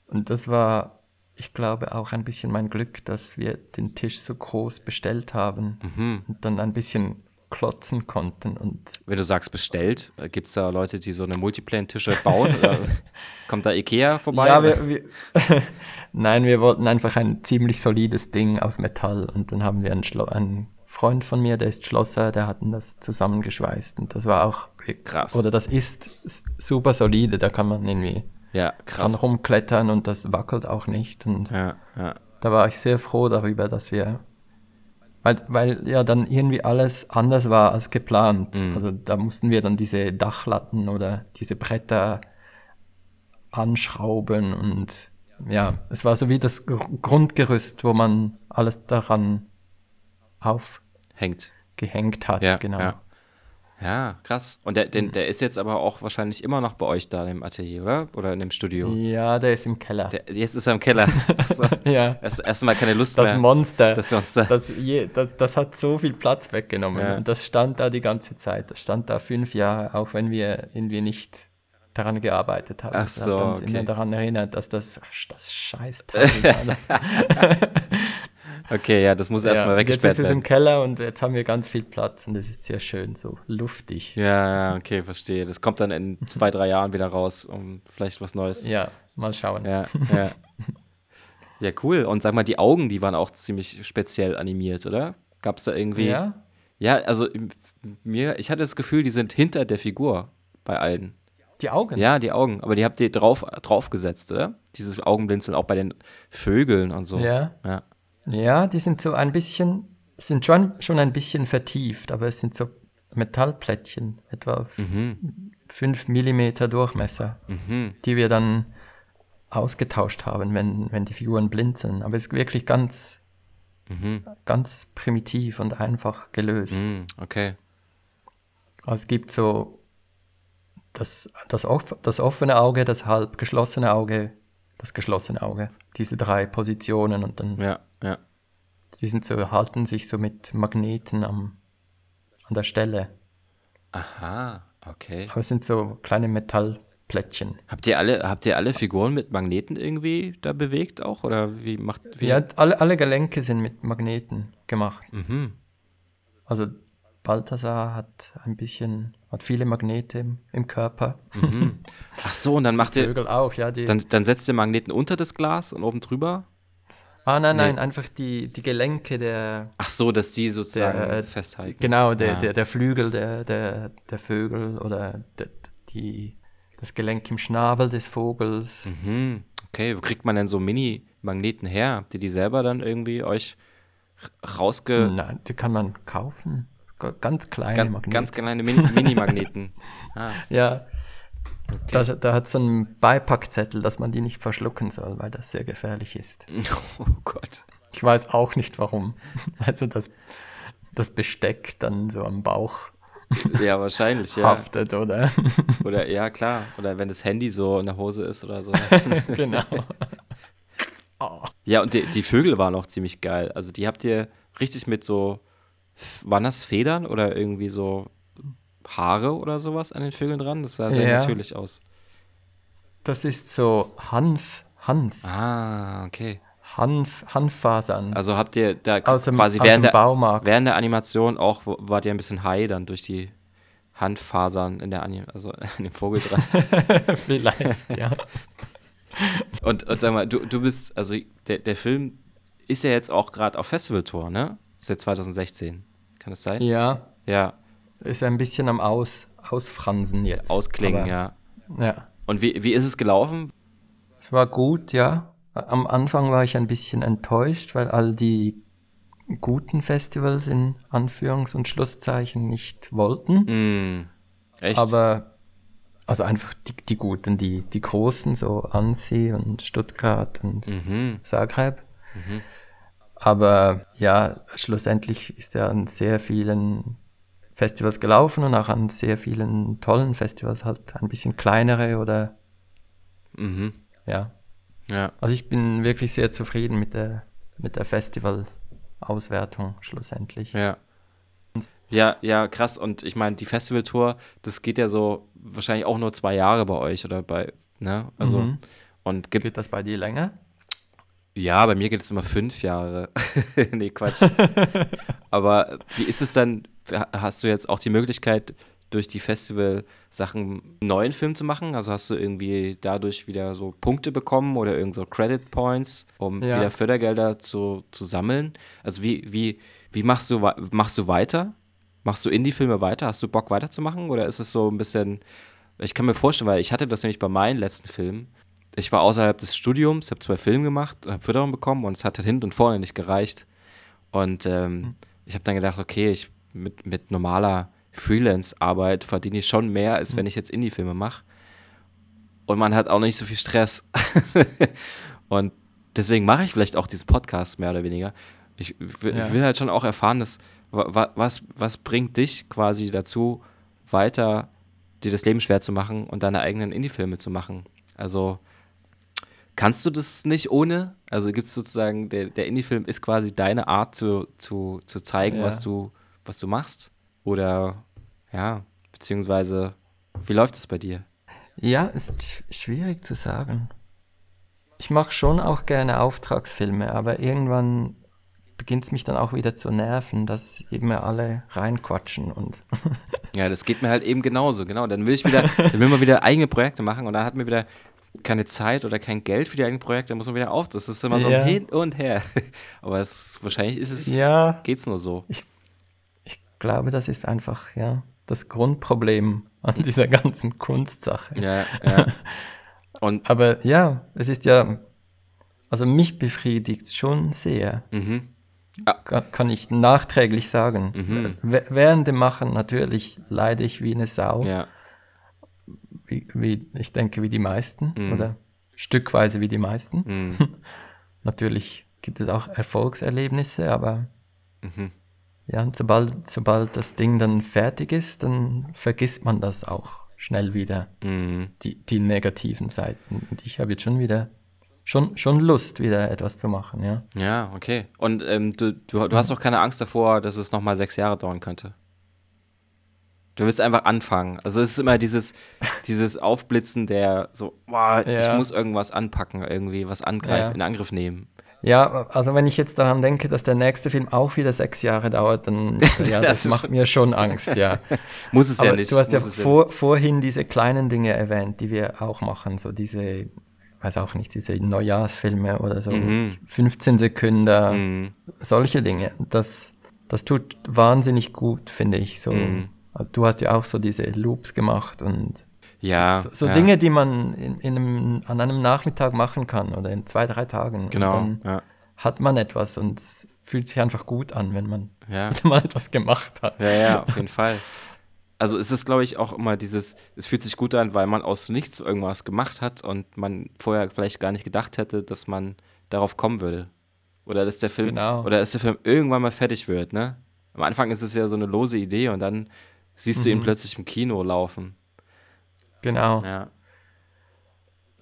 Und das war, ich glaube, auch ein bisschen mein Glück, dass wir den Tisch so groß bestellt haben Mhm. und dann ein bisschen klotzen konnten. Und Wenn du sagst bestellt, gibt es da Leute, die so eine Multiplane-Tische bauen? kommt da Ikea vorbei? ja, wir, wir Nein, wir wollten einfach ein ziemlich solides Ding aus Metall und dann haben wir einen, Schlo einen Freund von mir, der ist Schlosser, der hat das zusammengeschweißt und das war auch Krass. Oder das ist super solide, da kann man irgendwie ja, dran krass. rumklettern und das wackelt auch nicht und Ja, ja. da war ich sehr froh darüber, dass wir, weil, weil ja dann irgendwie alles anders war als geplant. Mhm. Also da mussten wir dann diese Dachlatten oder diese Bretter anschrauben und ja, es war so wie das Gr- Grundgerüst, wo man alles daran aufgehängt Hängt. hat, Ja, genau. ja. Ja, krass. Und der, den, der ist jetzt aber auch wahrscheinlich immer noch bei euch da im Atelier, oder? Oder in dem Studio? Ja, der ist im Keller. Der, jetzt ist er im Keller. Achso. ja. Erst, erst mal keine Lust Das mehr. Monster. Das Monster. Das, je, das, das hat so viel Platz weggenommen. Ja. Und das stand da die ganze Zeit. Das stand da fünf Jahre, auch wenn wir irgendwie nicht daran gearbeitet haben. Ach Das so, hat uns okay. immer daran erinnert, dass das, das Scheißteil war. Das, Okay, ja, das muss erstmal ja, und jetzt weggesperrt ist es im werden. Keller und jetzt haben wir ganz viel Platz und es ist sehr schön, so luftig. Ja, okay, verstehe. Das kommt dann in zwei, drei Jahren wieder raus, um vielleicht was Neues. Ja, mal schauen. Ja, ja. Ja, cool. Und sag mal, die Augen, die waren auch ziemlich speziell animiert, oder? Gab es da irgendwie. Ja? Ja, also mir, ich hatte das Gefühl, die sind hinter der Figur bei allen. Die Augen? Ja, die Augen. Aber die habt ihr drauf, draufgesetzt, oder? Dieses Augenblinzeln auch bei den Vögeln und so. Ja. Ja. Ja, die sind so ein bisschen, sind schon, schon ein bisschen vertieft, aber es sind so Metallplättchen, etwa Mhm. 5 Millimeter Durchmesser, Mhm. die wir dann ausgetauscht haben, wenn, wenn die Figuren blinzeln. Aber es ist wirklich ganz, Mhm. ganz primitiv und einfach gelöst. Mhm. Okay. Also es gibt so das, das, off, das offene Auge, das halb geschlossene Auge, das geschlossene Auge. Diese drei Positionen und dann Ja, ja. Die sind so, halten sich so mit Magneten am, an der Stelle. Aha, okay. Aber es sind so kleine Metallplättchen. Habt ihr alle, habt ihr alle Figuren mit Magneten irgendwie da bewegt auch? Oder wie macht wie? Ja, alle, alle Gelenke sind mit Magneten gemacht. Mhm. Also Balthasar hat ein bisschen, hat viele Magnete im, im Körper. Mhm. Ach so, und dann macht ihr, Vögel auch, ja. Die, dann, dann setzt ihr Magneten unter das Glas und oben drüber? ah, nein, nee. nein, einfach die, die Gelenke der, Ach so, dass die sozusagen der, äh, festhalten. genau, der, Ah. der, der Flügel der, der, der Vögel oder der, die, das Gelenk im Schnabel des Vogels. Mhm. Okay, wo kriegt man denn so Mini-Magneten her? Habt ihr die selber dann irgendwie euch rausge... Nein, die kann man kaufen. Ganz kleine Ganz, Magnete. ganz kleine Min Mini-Magneten. ah, Ja. Da, da hat so einen Beipackzettel, dass man die nicht verschlucken soll, weil das sehr gefährlich ist. oh Gott. Ich weiß auch nicht warum. Also das, das Besteck dann so am Bauch Ja, wahrscheinlich, ja. haftet, oder? Oder ja, klar. Oder wenn das Handy so in der Hose ist oder so. genau. Oh. Ja, und die, die Vögel waren auch ziemlich geil. Also die habt ihr richtig mit so, waren das Federn oder irgendwie so Haare oder sowas an den Vögeln dran? Das sah sehr Ja. natürlich aus. Das ist so Hanf, Hanf, Ah, okay. Hanf, Hanffasern. Also habt ihr da aus dem, quasi während der, Baumarkt. während der Animation auch, wart ihr ein bisschen high dann durch die Handfasern in der Anim also an dem Vogel dran. Vielleicht, ja. Und, und sag mal, du, du bist, also der, der Film ist ja jetzt auch gerade auf Festivaltour, ne? Seit 2016. Kann das sein? Ja, Ja, ist ein bisschen am Aus, Ausfransen jetzt. ausklingen, Aber, ja. Ja. Und wie, wie ist es gelaufen? Es war gut, ja. Am Anfang war ich ein bisschen enttäuscht, weil all die guten Festivals in Anführungs- und Schlusszeichen nicht wollten. Hm, echt? Aber, also einfach die, die guten, die, die großen, so Annecy und Stuttgart und mhm. Zagreb. Aber ja, schlussendlich ist er an sehr vielen Festivals gelaufen und auch an sehr vielen tollen Festivals halt ein bisschen kleinere oder Mhm. ja. Ja. Also ich bin wirklich sehr zufrieden mit der, mit der Festival-Auswertung schlussendlich. Ja. Ja, ja, krass. Und ich meine, die Festivaltour, das geht ja so wahrscheinlich auch nur zwei Jahre bei euch oder bei, ne? Also, Mhm. und gibt, Geht das bei dir länger? Ja, bei mir geht es immer fünf Jahre. nee, Quatsch. Aber wie ist es dann, hast du jetzt auch die Möglichkeit, durch die Festival-Sachen einen neuen Film zu machen? Also hast du irgendwie dadurch wieder so Punkte bekommen oder irgend so Credit Points, um Ja. wieder Fördergelder zu, zu sammeln? Also wie, wie, wie machst du, machst du weiter? Machst du Indie-Filme weiter? Hast du Bock weiterzumachen? Oder ist es so ein bisschen, ich kann mir vorstellen, weil ich hatte das nämlich bei meinen letzten Filmen. Ich war außerhalb des Studiums, habe zwei Filme gemacht, habe Förderung bekommen und es hat hinten und vorne nicht gereicht. Und ähm, ich habe dann gedacht, okay, ich mit, mit normaler Freelance-Arbeit verdiene ich schon mehr, als wenn ich jetzt Indie-Filme mache. Und man hat auch nicht so viel Stress. und deswegen mache ich vielleicht auch diesen Podcast mehr oder weniger. Ich will, Ja. will halt schon auch erfahren, dass, wa- wa- was, was bringt dich quasi dazu, weiter dir das Leben schwer zu machen und deine eigenen Indie-Filme zu machen. Also kannst du das nicht ohne? Also gibt es sozusagen, der, der Indie-Film ist quasi deine Art zu, zu, zu zeigen, Ja. was, du, was du machst? Oder ja, beziehungsweise wie läuft es bei dir? Ja, ist sch- schwierig zu sagen. Ich mache schon auch gerne Auftragsfilme, aber irgendwann beginnt es mich dann auch wieder zu nerven, dass eben alle reinquatschen und Ja, das geht mir halt eben genauso, genau. Dann will ich wieder, dann will man wieder eigene Projekte machen und dann hat man wieder keine Zeit oder kein Geld für die eigenen Projekte, dann muss man wieder auf. Das ist immer so Ja. ein Hin und Her. Aber es, wahrscheinlich ist es, ja, geht's nur so. ich glaube, das ist einfach ja das Grundproblem an dieser ganzen Kunstsache. Ja, ja. Und, Aber ja, es ist ja, also mich befriedigt schon sehr, mhm. kann, kann ich nachträglich sagen. Mhm. Während dem Machen natürlich leide ich wie eine Sau, Ja, wie, wie ich denke wie die meisten Mhm. oder stückweise wie die meisten. mhm. Natürlich gibt es auch Erfolgserlebnisse, aber Mhm. ja, und sobald, sobald das Ding dann fertig ist, dann vergisst man das auch schnell wieder, Mhm. die, die negativen Seiten. Und ich habe jetzt schon wieder, schon, schon Lust, wieder etwas zu machen, ja. Ja, okay. Und ähm, du, du, du hast auch keine Angst davor, dass es nochmal sechs Jahre dauern könnte. Du willst einfach anfangen. Also es ist immer dieses, dieses Aufblitzen der so, boah, ich Ja. muss irgendwas anpacken, irgendwie was angreifen, Ja. in Angriff nehmen. Ja, also wenn ich jetzt daran denke, dass der nächste Film auch wieder sechs Jahre dauert, dann ja, das, Das macht mir schon Angst, ja. Muss es ja Aber nicht. du hast ja, vor, vorhin diese kleinen Dinge erwähnt, die wir auch machen, so diese, weiß auch nicht, diese Neujahrsfilme oder so, 15 Sekunden, solche Dinge. Das, das tut wahnsinnig gut, finde ich. So, Also Du hast ja auch so diese Loops gemacht und Ja. so, so ja. Dinge, die man in, in einem, an einem Nachmittag machen kann oder in zwei, drei Tagen. Genau. Und dann Ja. hat man etwas und es fühlt sich einfach gut an, wenn man Ja. mal etwas gemacht hat. Ja, ja, auf jeden Fall. Also es ist, glaube ich, auch immer dieses, es fühlt sich gut an, weil man aus nichts irgendwas gemacht hat und man vorher vielleicht gar nicht gedacht hätte, dass man darauf kommen würde. Oder dass der Film, Genau. oder dass der Film irgendwann mal fertig wird, ne? Am Anfang ist es ja so eine lose Idee und dann siehst du ihn plötzlich im Kino laufen. Genau. Ja.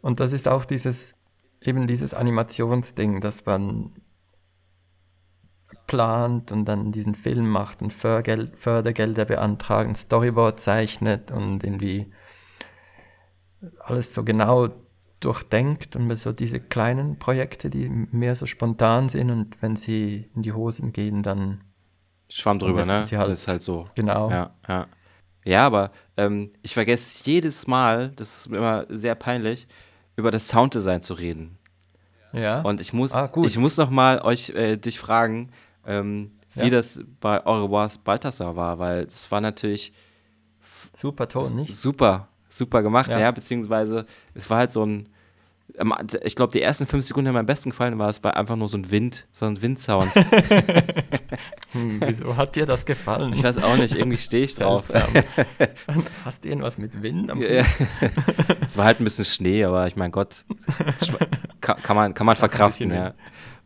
Und das ist auch dieses, eben dieses Animationsding, dass man plant und dann diesen Film macht und Förgel Fördergelder beantragt, ein Storyboard zeichnet und irgendwie alles so genau durchdenkt und so diese kleinen Projekte, die mehr so spontan sind und wenn sie in die Hosen gehen, dann Schwamm drüber, ne? halt- das ist halt so. genau. Ja, ja. Ja, aber ähm, ich vergesse jedes Mal, das ist mir immer sehr peinlich, über das Sounddesign zu reden. Ja. Und ich muss, Ah, ich muss noch mal euch äh, dich fragen, ähm, wie Ja. das bei revoir Balthasar war, weil das war natürlich Super Ton, nicht? super, super gemacht, ja, Ja. beziehungsweise es war halt so ein, ich glaube, die ersten fünf Sekunden haben mir am besten gefallen, war es war einfach nur so ein Wind, so ein Windsound. Hm, wieso hat dir das gefallen? Ich weiß auch nicht, irgendwie stehe ich drauf. Hast du irgendwas mit Wind am Ja, es war halt ein bisschen Schnee, aber ich meine Gott, kann, kann man, kann man verkraften, ja.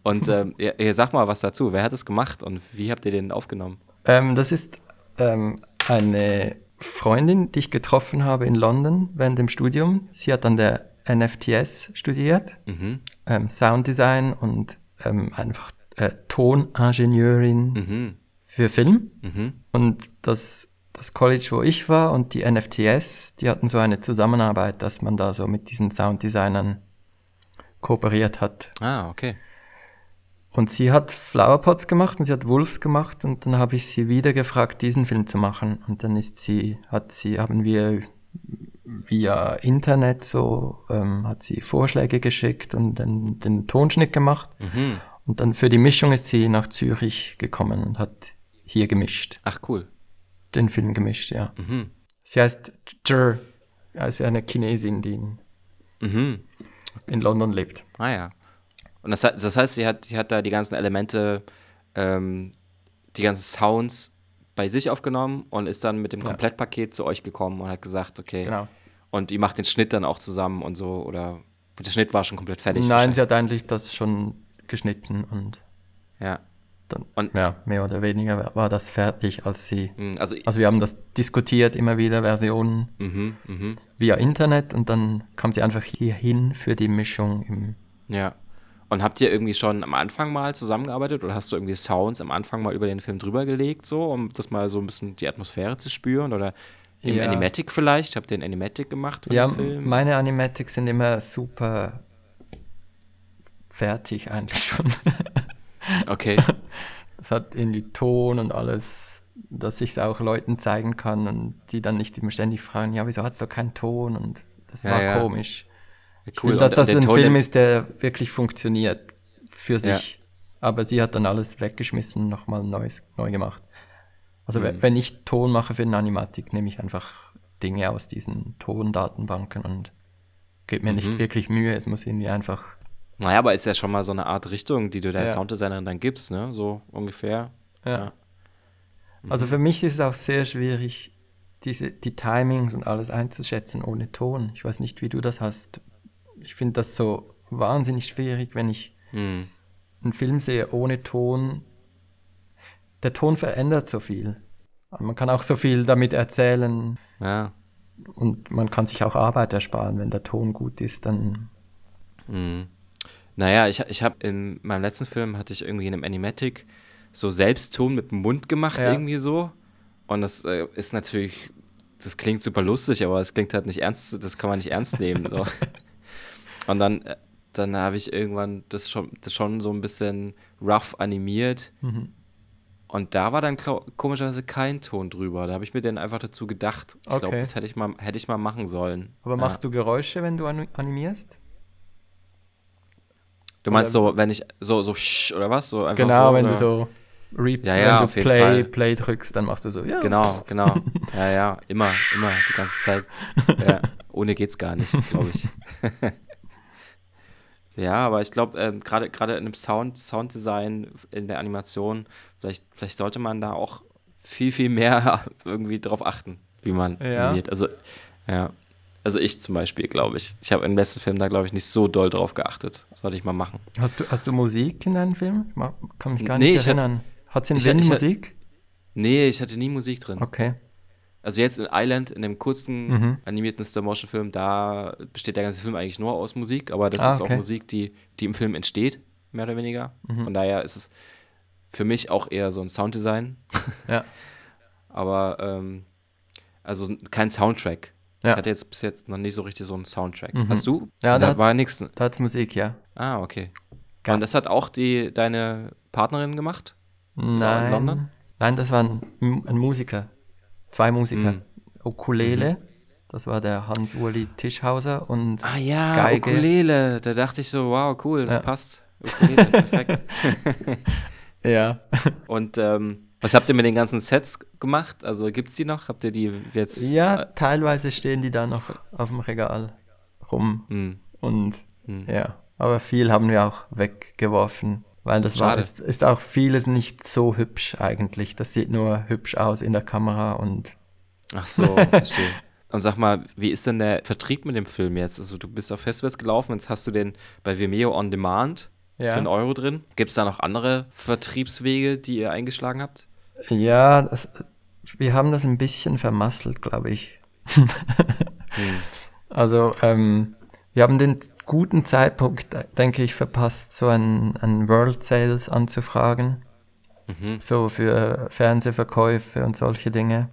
Und ähm, ja, ja, sag mal was dazu. Wer hat es gemacht und wie habt ihr den aufgenommen? Ähm, das ist ähm, eine Freundin, die ich getroffen habe in London während dem Studium. Sie hat an der NFTS studiert, Mhm. ähm, Sounddesign und ähm, einfach äh, Toningenieurin Mhm. für Film. Mhm. Und das, das College, wo ich war und die NFTS, die hatten so eine Zusammenarbeit, dass man da so mit diesen Sounddesignern kooperiert hat. Ah, okay. Und sie hat Flowerpots gemacht und sie hat Wolves gemacht und dann habe ich sie wieder gefragt, diesen Film zu machen. Und dann ist sie, hat sie, haben wir via Internet so, ähm, hat sie Vorschläge geschickt und dann den Tonschnitt gemacht. Mhm. Und dann für die Mischung ist sie nach Zürich gekommen und hat hier gemischt, Ach, cool. den Film gemischt, ja. Mhm. Sie heißt Jer, also eine Chinesin, die in, Mhm. in London lebt. Ah ja. Und das, das heißt, sie hat, sie hat da die ganzen Elemente, ähm, die ganzen Sounds bei sich aufgenommen und ist dann mit dem Ja. Komplettpaket zu euch gekommen und hat gesagt, okay. Genau. Und ihr macht den Schnitt dann auch zusammen und so, oder der Schnitt war schon komplett fertig. Nein, sie hat eigentlich das schon geschnitten und Ja. dann, Und- ja, mehr oder weniger war- das fertig, als sie, Mhm, Also, also wir haben das diskutiert, immer wieder Versionen mhm, mhm. via Internet und dann kam sie einfach hierhin für die Mischung im, Ja. Und habt ihr irgendwie schon am Anfang mal zusammengearbeitet oder hast du irgendwie Sounds am Anfang mal über den Film drüber gelegt, so, um das mal so ein bisschen die Atmosphäre zu spüren? Oder im Ja. Animatic vielleicht? Habt ihr einen Animatic gemacht ja, meine Animatics sind immer super fertig eigentlich schon. Okay. Es hat irgendwie Ton und alles, dass ich es auch Leuten zeigen kann und die dann nicht immer ständig fragen, ja, wieso hat es doch keinen Ton und das Ja, war ja. komisch. Ich Cool. will, dass Und das der ein Film ist, der wirklich funktioniert für Ja. sich. Aber sie hat dann alles weggeschmissen und nochmal neues neu gemacht. Also Mhm. we- wenn ich Ton mache für eine Animatik, nehme ich einfach Dinge aus diesen Tondatenbanken und gebe mir Mhm. nicht wirklich Mühe. Es muss irgendwie einfach. Naja, aber ist ja schon mal so eine Art Richtung, die du der Ja. Sounddesignerin dann gibst, ne? So ungefähr. Ja. Also für mich ist es auch sehr schwierig, diese, die Timings und alles einzuschätzen ohne Ton. Ich weiß nicht, wie du das hast. Ich finde das so wahnsinnig schwierig, wenn ich Hm. einen Film sehe ohne Ton. Der Ton verändert so viel. Man kann auch so viel damit erzählen Ja. und man kann sich auch Arbeit ersparen. Wenn der Ton gut ist, dann Hm. Naja, ich, ich habe in meinem letzten Film hatte ich irgendwie in einem Animatic so Selbstton mit dem Mund gemacht, Ja. irgendwie so. Und das äh, ist natürlich, das klingt super lustig, aber es klingt halt nicht ernst, das kann man nicht ernst nehmen. So. Und dann, äh, dann habe ich irgendwann das schon, das schon so ein bisschen rough animiert. Mhm. Und da war dann komischerweise kein Ton drüber. Da habe ich mir dann einfach dazu gedacht. Ich glaube, Okay. das hätte ich mal, hätte ich mal machen sollen. Aber machst du Geräusche, wenn du an- animierst? Du meinst oder- so, wenn ich so, so sch oder was? So einfach Genau, so, wenn du so Re Ja, ja, wenn du Play. Play drückst, dann machst du so, ja. Genau, genau. Ja, ja, immer, immer, die ganze Zeit. Ja, ohne geht's gar nicht, glaube ich. ja, aber ich glaube, ähm, gerade gerade in einem Sound, Sounddesign, in der Animation, vielleicht, vielleicht sollte man da auch viel, viel mehr irgendwie drauf achten, wie man Ja. animiert. Also, ja. Also ich zum Beispiel, glaube ich. Ich habe im letzten Film da, glaube ich, nicht so doll drauf geachtet. Sollte ich mal machen. Hast du, hast du Musik in deinem Film? Ich kann mich gar Nee, nicht ich hatte- erinnern. Hat sie ich- Musik? Nee, ich hatte nie Musik drin. Okay. Also jetzt in Island, in dem kurzen Mhm. animierten Stop-Motion-Film, da besteht der ganze Film eigentlich nur aus Musik, aber das Ah, ist auch okay. Musik, die, die im Film entsteht, mehr oder weniger. Mhm. Von daher ist es für mich auch eher so ein Sounddesign, Ja. aber ähm, also kein Soundtrack. Ja. Ich hatte jetzt bis jetzt noch nicht so richtig so einen Soundtrack. Mhm. Hast du? Ja, da da war nichts. Da hat's Musik, ja. Ah, okay. Geil. Und das hat auch die, deine Partnerin gemacht? Nein. London? Nein, das war ein, ein Musiker. Zwei Musiker. Mhm. Ukulele, das war der Hans-Uli Tischhauser und Ah ja, Geige. Ukulele. Da dachte ich so, wow, cool, das Ja. passt. Ukulele, perfekt. ja. Und ähm, was habt ihr mit den ganzen Sets gemacht? Also gibt es die noch? Habt ihr die jetzt? ja, teilweise stehen die da noch auf dem Regal rum Hm, und hm. ja, aber viel haben wir auch weggeworfen, weil das war ist, ist auch vieles nicht so hübsch eigentlich. Das sieht nur hübsch aus in der Kamera und Ach so, verstehe. Und sag mal, wie ist denn der Vertrieb mit dem Film jetzt? Also du bist auf Festivals gelaufen, jetzt hast du den bei Vimeo On Demand Ja. für einen Euro drin. Gibt es da noch andere Vertriebswege, die ihr eingeschlagen habt? ja, das, wir haben das ein bisschen vermasselt, glaube ich. Hm. Also, ähm, wir haben den guten Zeitpunkt, denke ich, verpasst, so ein, ein World Sales anzufragen. Mhm. So für Fernsehverkäufe und solche Dinge.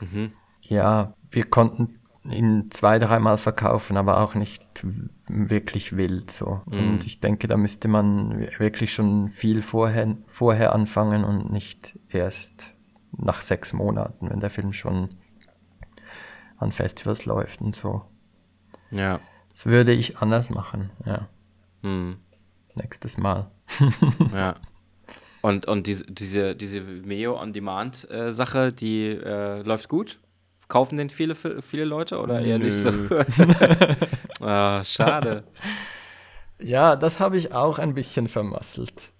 Mhm. Ja, wir konnten ihn zwei, dreimal verkaufen, aber auch nicht wirklich wild so. Mhm. Und ich denke, da müsste man wirklich schon viel vorher, vorher anfangen und nicht erst nach sechs Monaten, wenn der Film schon an Festivals läuft und so. Ja. Das würde ich anders machen, ja. Hm. Nächstes Mal. Ja. Und, und diese, diese, diese Vimeo On Demand äh, Sache, die äh, läuft gut? Kaufen den viele, viele Leute oder eher nicht so? Nö. ah, schade. Ja, das habe ich auch ein bisschen vermasselt.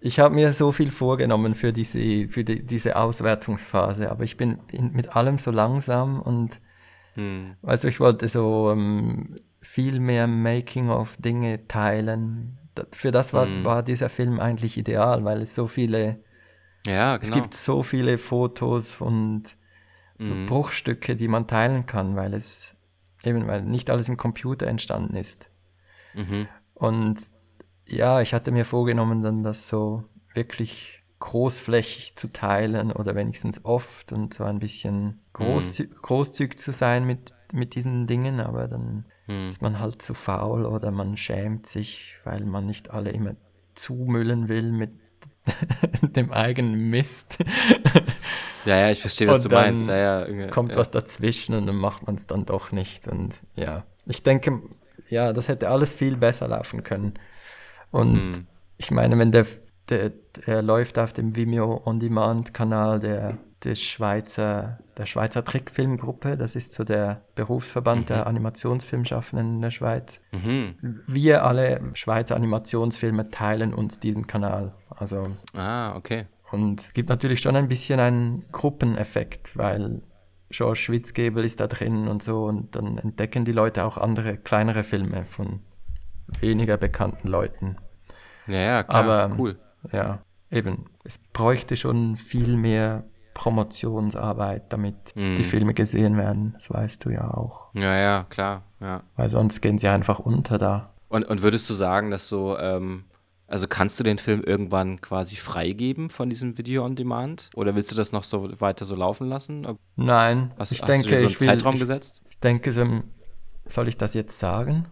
Ich habe mir so viel vorgenommen für diese, für die, diese Auswertungsphase, aber ich bin in, mit allem so langsam und Hm. weißt du, ich wollte so ähm, viel mehr Making-of-Dinge teilen. Für das war, Mhm. war dieser Film eigentlich ideal, weil es so viele, Ja, es genau. gibt so viele Fotos und so Mhm. Bruchstücke, die man teilen kann, weil es eben, weil nicht alles im Computer entstanden ist. Mhm. Und ja, ich hatte mir vorgenommen, dann das so wirklich großflächig zu teilen oder wenigstens oft und so ein bisschen großzü großzügig zu sein mit, mit diesen Dingen, aber dann Hm. ist man halt zu faul oder man schämt sich, weil man nicht alle immer zumüllen will mit dem eigenen Mist. Ja, ja, ich verstehe, was Und du meinst. Ja, ja, Kommt ja. was dazwischen und dann macht man es dann doch nicht. Und ja, ich denke, ja, das hätte alles viel besser laufen können. Und Hm. ich meine, wenn der, der, der läuft auf dem Vimeo On Demand Kanal der, des Schweizer, der Schweizer Trickfilmgruppe, das ist so der Berufsverband der Animationsfilmschaffenden in der Schweiz. Mhm. Wir alle Schweizer Animationsfilme teilen uns diesen Kanal. Also Ah, okay. und es gibt natürlich schon ein bisschen einen Gruppeneffekt, weil George Schwitzgebel ist da drin und so und dann entdecken die Leute auch andere kleinere Filme von weniger bekannten Leuten. Ja, ja, klar. Aber cool. Ja, eben, es bräuchte schon viel mehr Promotionsarbeit, damit Mhm. die Filme gesehen werden. Das weißt du ja auch. Ja, ja, klar. Ja. Weil sonst gehen sie einfach unter da. Und, und würdest du sagen, dass so, ähm, also kannst du den Film irgendwann quasi freigeben von diesem Video on Demand? Oder willst du das noch so weiter so laufen lassen? Nein, Hast, ich hast denke, du dir so einen ich will, Zeitraum ich, gesetzt? Ich denke, so, soll ich das jetzt sagen?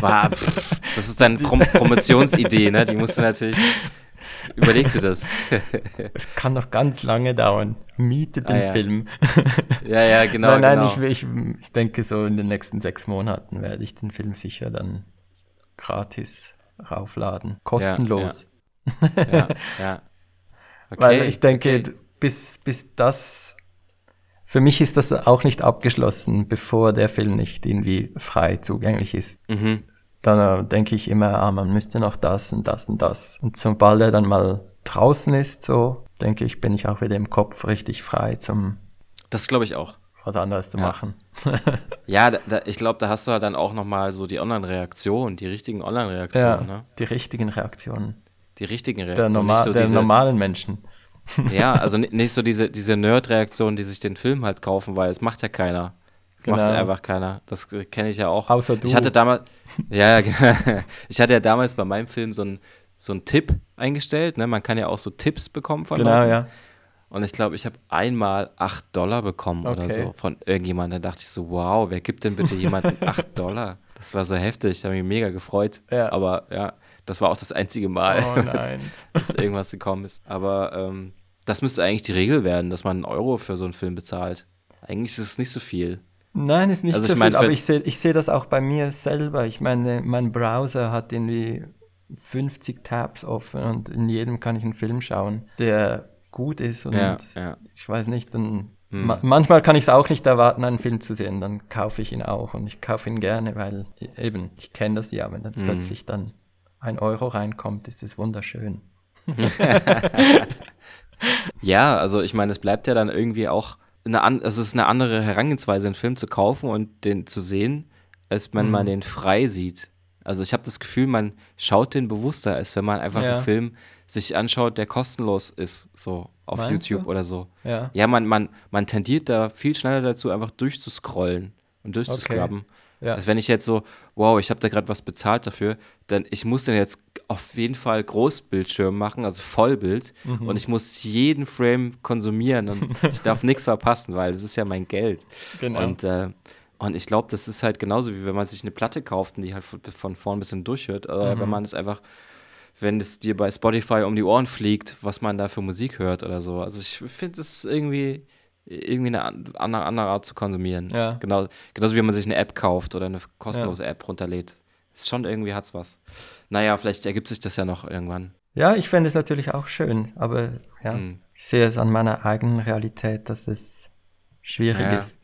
War, pff, das ist deine Prom Promotionsidee, ne? Die musst du natürlich. Überleg dir das. Es kann noch ganz lange dauern. Miete den Ah, ja. Film. ja, ja, genau. nein, nein, genau. ich, ich, ich denke, so in den nächsten sechs Monaten werde ich den Film sicher dann gratis raufladen. Kostenlos. Ja, ja. Okay, Weil ich denke, okay. bis, bis das. Für mich ist das auch nicht abgeschlossen, bevor der Film nicht irgendwie frei zugänglich ist. Mhm. Dann äh, denke ich immer, ah, man müsste noch das und das und das. Und sobald er dann mal draußen ist, so, denke ich, bin ich auch wieder im Kopf richtig frei, zum Das glaube ich auch. was anderes zu Ja. machen. Ja, da, da, ich glaube, da hast du halt dann auch nochmal so die Online-Reaktionen, die richtigen ja, Online-Reaktionen, ne? die richtigen Reaktionen Die richtigen der, Reaktionen. norma nicht so der normalen Menschen. Ja, also ni- nicht so diese, diese Nerd-Reaktionen, die sich den Film halt kaufen, weil es macht ja keiner. Es macht ja Genau. einfach keiner. Das kenne ich ja auch. Außer du. Ich hatte damals, ja, genau. ich hatte ja damals bei meinem Film so einen so einen Tipp eingestellt. Ne? Man kann ja auch so Tipps bekommen von Genau, Leuten. ja. Und ich glaube, ich habe einmal 8 Dollar bekommen oder Okay. so von irgendjemandem. Da dachte ich so, wow, wer gibt denn bitte jemandem 8 Dollar? Das war so heftig, ich habe mich mega gefreut. Ja. Aber ja, das war auch das einzige Mal, Oh nein. dass irgendwas gekommen ist. Aber ähm, das müsste eigentlich die Regel werden, dass man einen Euro für so einen Film bezahlt. Eigentlich ist es nicht so viel. Nein, ist nicht Also so ich mein, viel, aber ich sehe ich seh das auch bei mir selber. Ich meine, mein Browser hat irgendwie 50 Tabs offen und in jedem kann ich einen Film schauen, der gut ist und Ja, ja. ich weiß nicht, dann Hm. ma manchmal kann ich es auch nicht erwarten, einen Film zu sehen, dann kaufe ich ihn auch und ich kaufe ihn gerne, weil e- eben, ich kenne das ja, wenn dann Hm. plötzlich dann ein Euro reinkommt, ist es wunderschön. Ja, also ich meine, es bleibt ja dann irgendwie auch eine, an, es ist eine andere Herangehensweise, einen Film zu kaufen und den zu sehen, als wenn Mhm. man den frei sieht. Also ich habe das Gefühl, man schaut den bewusster, als wenn man einfach Ja. einen Film sich anschaut, der kostenlos ist, so auf Meinst YouTube du? oder so. Ja. Ja, man, man, man tendiert da viel schneller dazu, einfach durchzuscrollen und durchzuscrubben. Ja. Als wenn ich jetzt so, wow, ich habe da gerade was bezahlt dafür, dann ich muss den jetzt auf jeden Fall Großbildschirm machen, also Vollbild, Mhm. und ich muss jeden Frame konsumieren und ich darf nichts verpassen, weil das ist ja mein Geld. Genau. Und, äh, und ich glaube, das ist halt genauso, wie wenn man sich eine Platte kauft und die halt von, von vorn bis hin durchhört, oder Mhm. wenn man es einfach, wenn es dir bei Spotify um die Ohren fliegt, was man da für Musik hört oder so. Also ich finde, das ist irgendwie irgendwie eine an- andere, andere Art zu konsumieren. Ja. Genau, genauso wie man sich eine App kauft oder eine kostenlose App runterlädt. Ist schon irgendwie hat's was. Naja, vielleicht ergibt sich das ja noch irgendwann. Ja, ich fände es natürlich auch schön, aber ja, Hm. ich sehe es an meiner eigenen Realität, dass es schwierig Ja. ist.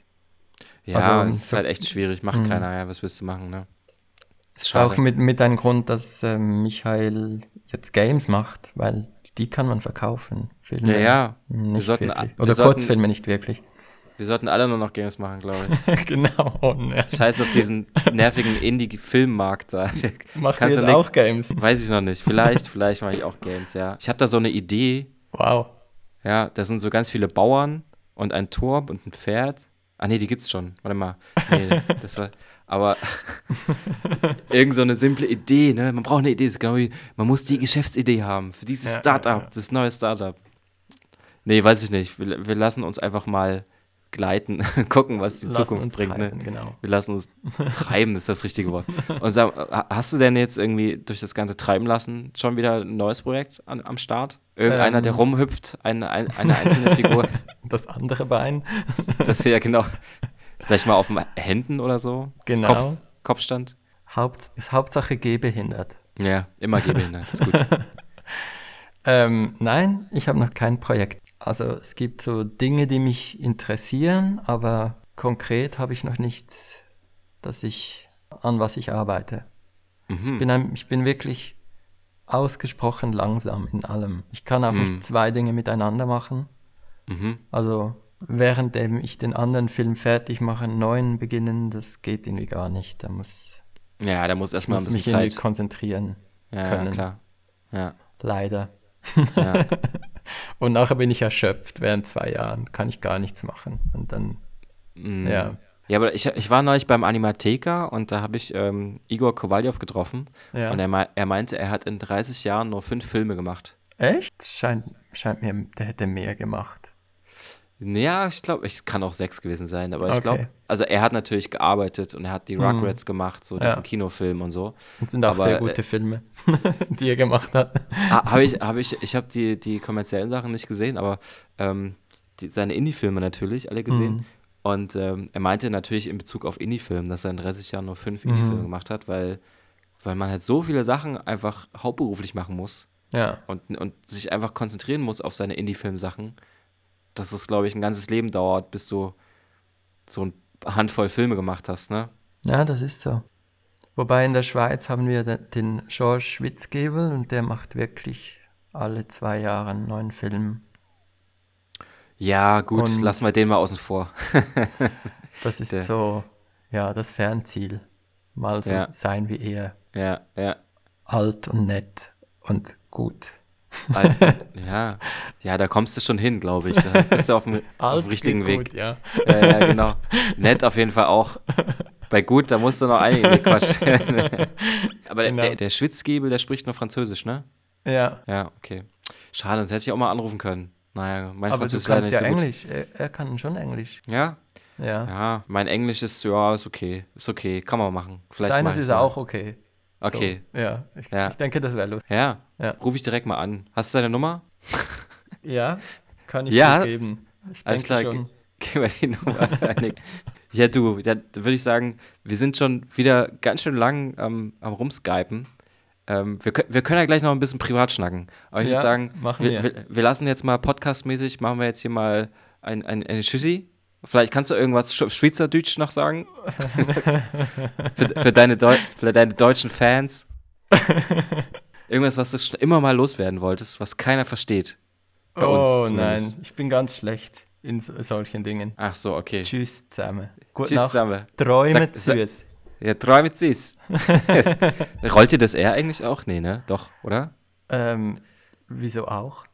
Ja, Also, es ist so- halt echt schwierig, macht Mhm. keiner, ja, was willst du machen, ne? Ist auch mit, mit einem Grund, dass ähm, Michael jetzt Games macht, weil die kann man verkaufen. Filme Ja, ja. nicht Wir sollten, wirklich. wir Oder sollten- Kurzfilme nicht wirklich. Wir sollten alle nur noch Games machen, glaube ich. genau. Oh, ne. Scheiß auf diesen nervigen Indie-Filmmarkt da. Machst du jetzt auch Games? Weiß ich noch nicht. Vielleicht, vielleicht mache ich auch Games, ja. Ich habe da so eine Idee, Wow. ja, da sind so ganz viele Bauern und ein Turm und ein Pferd. Ah nee, die gibt's schon. Warte mal. Nee, das war. Aber irgend so eine simple Idee, ne? Man braucht eine Idee. Das ist genau wie, man muss die Geschäftsidee haben für dieses Ja, Startup, ja, das neue Startup. Nee, weiß ich nicht. Wir, wir lassen uns einfach mal gleiten, gucken, was die Lassen Zukunft uns bringt. treiben, ne? genau. Wir lassen uns treiben, ist das richtige Wort. Und sag, ha- hast du denn jetzt irgendwie durch das ganze Treiben lassen schon wieder ein neues Projekt an, am Start? Irgendeiner, Ähm. der rumhüpft, eine, ein, eine einzelne Figur? Das andere Bein. Das ja genau. Vielleicht mal auf den Händen oder so? Genau. Kopf, Kopfstand? Haupt, ist Hauptsache gehbehindert. Ja, immer gehbehindert, ist gut. Ähm, nein, ich habe noch kein Projekt. Also es gibt so Dinge, die mich interessieren, aber konkret habe ich noch nichts, dass ich an was ich arbeite. Mhm. Ich, bin ein, ich bin wirklich ausgesprochen langsam in allem. Ich kann auch Mhm. nicht zwei Dinge miteinander machen. Mhm. Also währenddem ich den anderen Film fertig mache, einen neuen beginnen, das geht irgendwie gar nicht. Da muss Ja, da muss ich erstmal ein muss mich bisschen irgendwie Zeit. konzentrieren Ja, ja, können. klar. Ja, Leider. ja. Und nachher bin ich erschöpft. Während zwei Jahren kann ich gar nichts machen. Und dann, Mhm. ja. Ja, aber ich, ich war neulich beim Animatheka und da habe ich ähm, Igor Kowaljow getroffen. Ja. Und er, er meinte, er hat in 30 Jahren nur fünf Filme gemacht. Echt? Scheint, scheint mir, der hätte mehr gemacht. Ja, ich glaube, es kann auch sechs gewesen sein, aber ich Okay. glaube, also er hat natürlich gearbeitet und er hat die Mhm. Rugrats gemacht, so diesen Ja. Kinofilm und so. Das sind auch Aber, sehr äh, gute Filme, die er gemacht hat. habe ich, habe ich, ich habe die, die kommerziellen Sachen nicht gesehen, aber ähm, die, seine Indie-Filme natürlich alle gesehen. Mhm. Und ähm, er meinte natürlich in Bezug auf Indie-Filme, dass er in 30 Jahren nur fünf Indie-Filme Mhm. gemacht hat, weil, weil man halt so viele Sachen einfach hauptberuflich machen muss Ja, und, und sich einfach konzentrieren muss auf seine Indie-Film-Sachen, dass es, glaube ich, ein ganzes Leben dauert, bis du so eine Handvoll Filme gemacht hast, ne? ja, das ist so. Wobei in der Schweiz haben wir den, Georges Schwitzgebel und der macht wirklich alle zwei Jahre einen neuen Film. Ja, gut, Und- lassen wir den mal außen vor. Das ist Der- so, ja, das Fernziel. Mal so Ja. sein wie er. ja, ja. Alt und nett und gut. Alt, ja, ja, da kommst du schon hin, glaube ich. Da bist du auf dem, auf dem richtigen Weg. Gut, ja. Ja, ja, genau. Nett auf jeden Fall auch. Bei gut, da musst du noch einige Quatsch. Aber Genau. der, der Schwitzgebel, der spricht nur Französisch, ne? ja. Ja, okay. Schade, sonst hätte ich auch mal anrufen können. Naja, mein Aber du Französisch kannst nicht ja so. Englisch. Er, er kann schon Englisch. Ja? Ja. Ja, mein Englisch ist, ja, ist okay. Ist okay, kann man machen. Vielleicht Seines ist mal. auch okay. Okay, So, ja. Ich, Ja. ich denke, das wäre lustig. ja. Ja. Ruf ich direkt mal an. Hast du deine Nummer? Ja, kann ich Ja? dir geben. Ich Alles denke klar, schon. Gib mir die Nummer. Ja, du, da würde ich sagen, wir sind schon wieder ganz schön lang am, am Rumskypen. Ähm, wir, wir können ja gleich noch ein bisschen privat schnacken. Aber ich Ja, würde sagen, wir, wir. wir, lassen jetzt mal podcastmäßig, machen wir jetzt hier mal ein, ein, eine Tschüssi. Vielleicht kannst du irgendwas Sch Schweizerdeutsch noch sagen? für, für, deine Deu für deine deutschen Fans. Irgendwas, was du schon immer mal loswerden wolltest, was keiner versteht. Bei uns oh nein, ich bin ganz schlecht in so, solchen Dingen. Ach so, okay. Tschüss zusammen. Gute Tschüss Nacht. zusammen. Träume süß. Ja, träumet süß. Rollt ihr das R eigentlich auch? Nee, ne? Doch, oder? Ähm, wieso auch?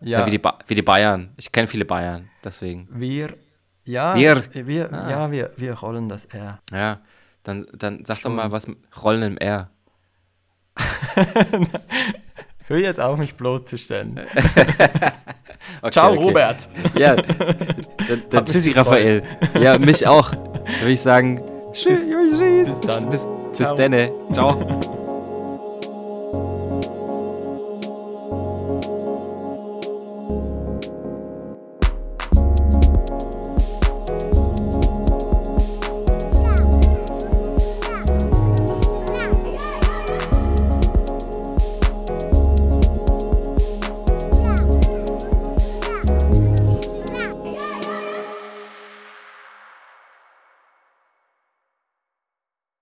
Ja. Ja, wie, die ba wie die Bayern. Ich kenne viele Bayern, deswegen. wir, ja, Wir. wir, Ah. ja, wir, wir rollen das R. Ja, dann, dann sag Schon. doch mal was mit Rollen im R. Hör jetzt auf, mich bloßzustellen. Okay, Ciao, okay. Robert. Ja, dann, dann tschüssi. Raphael. Ja, mich auch. Würde ich sagen, tschüss, tschüss, Bis dann. bis, bis Ciao. dann. Ciao.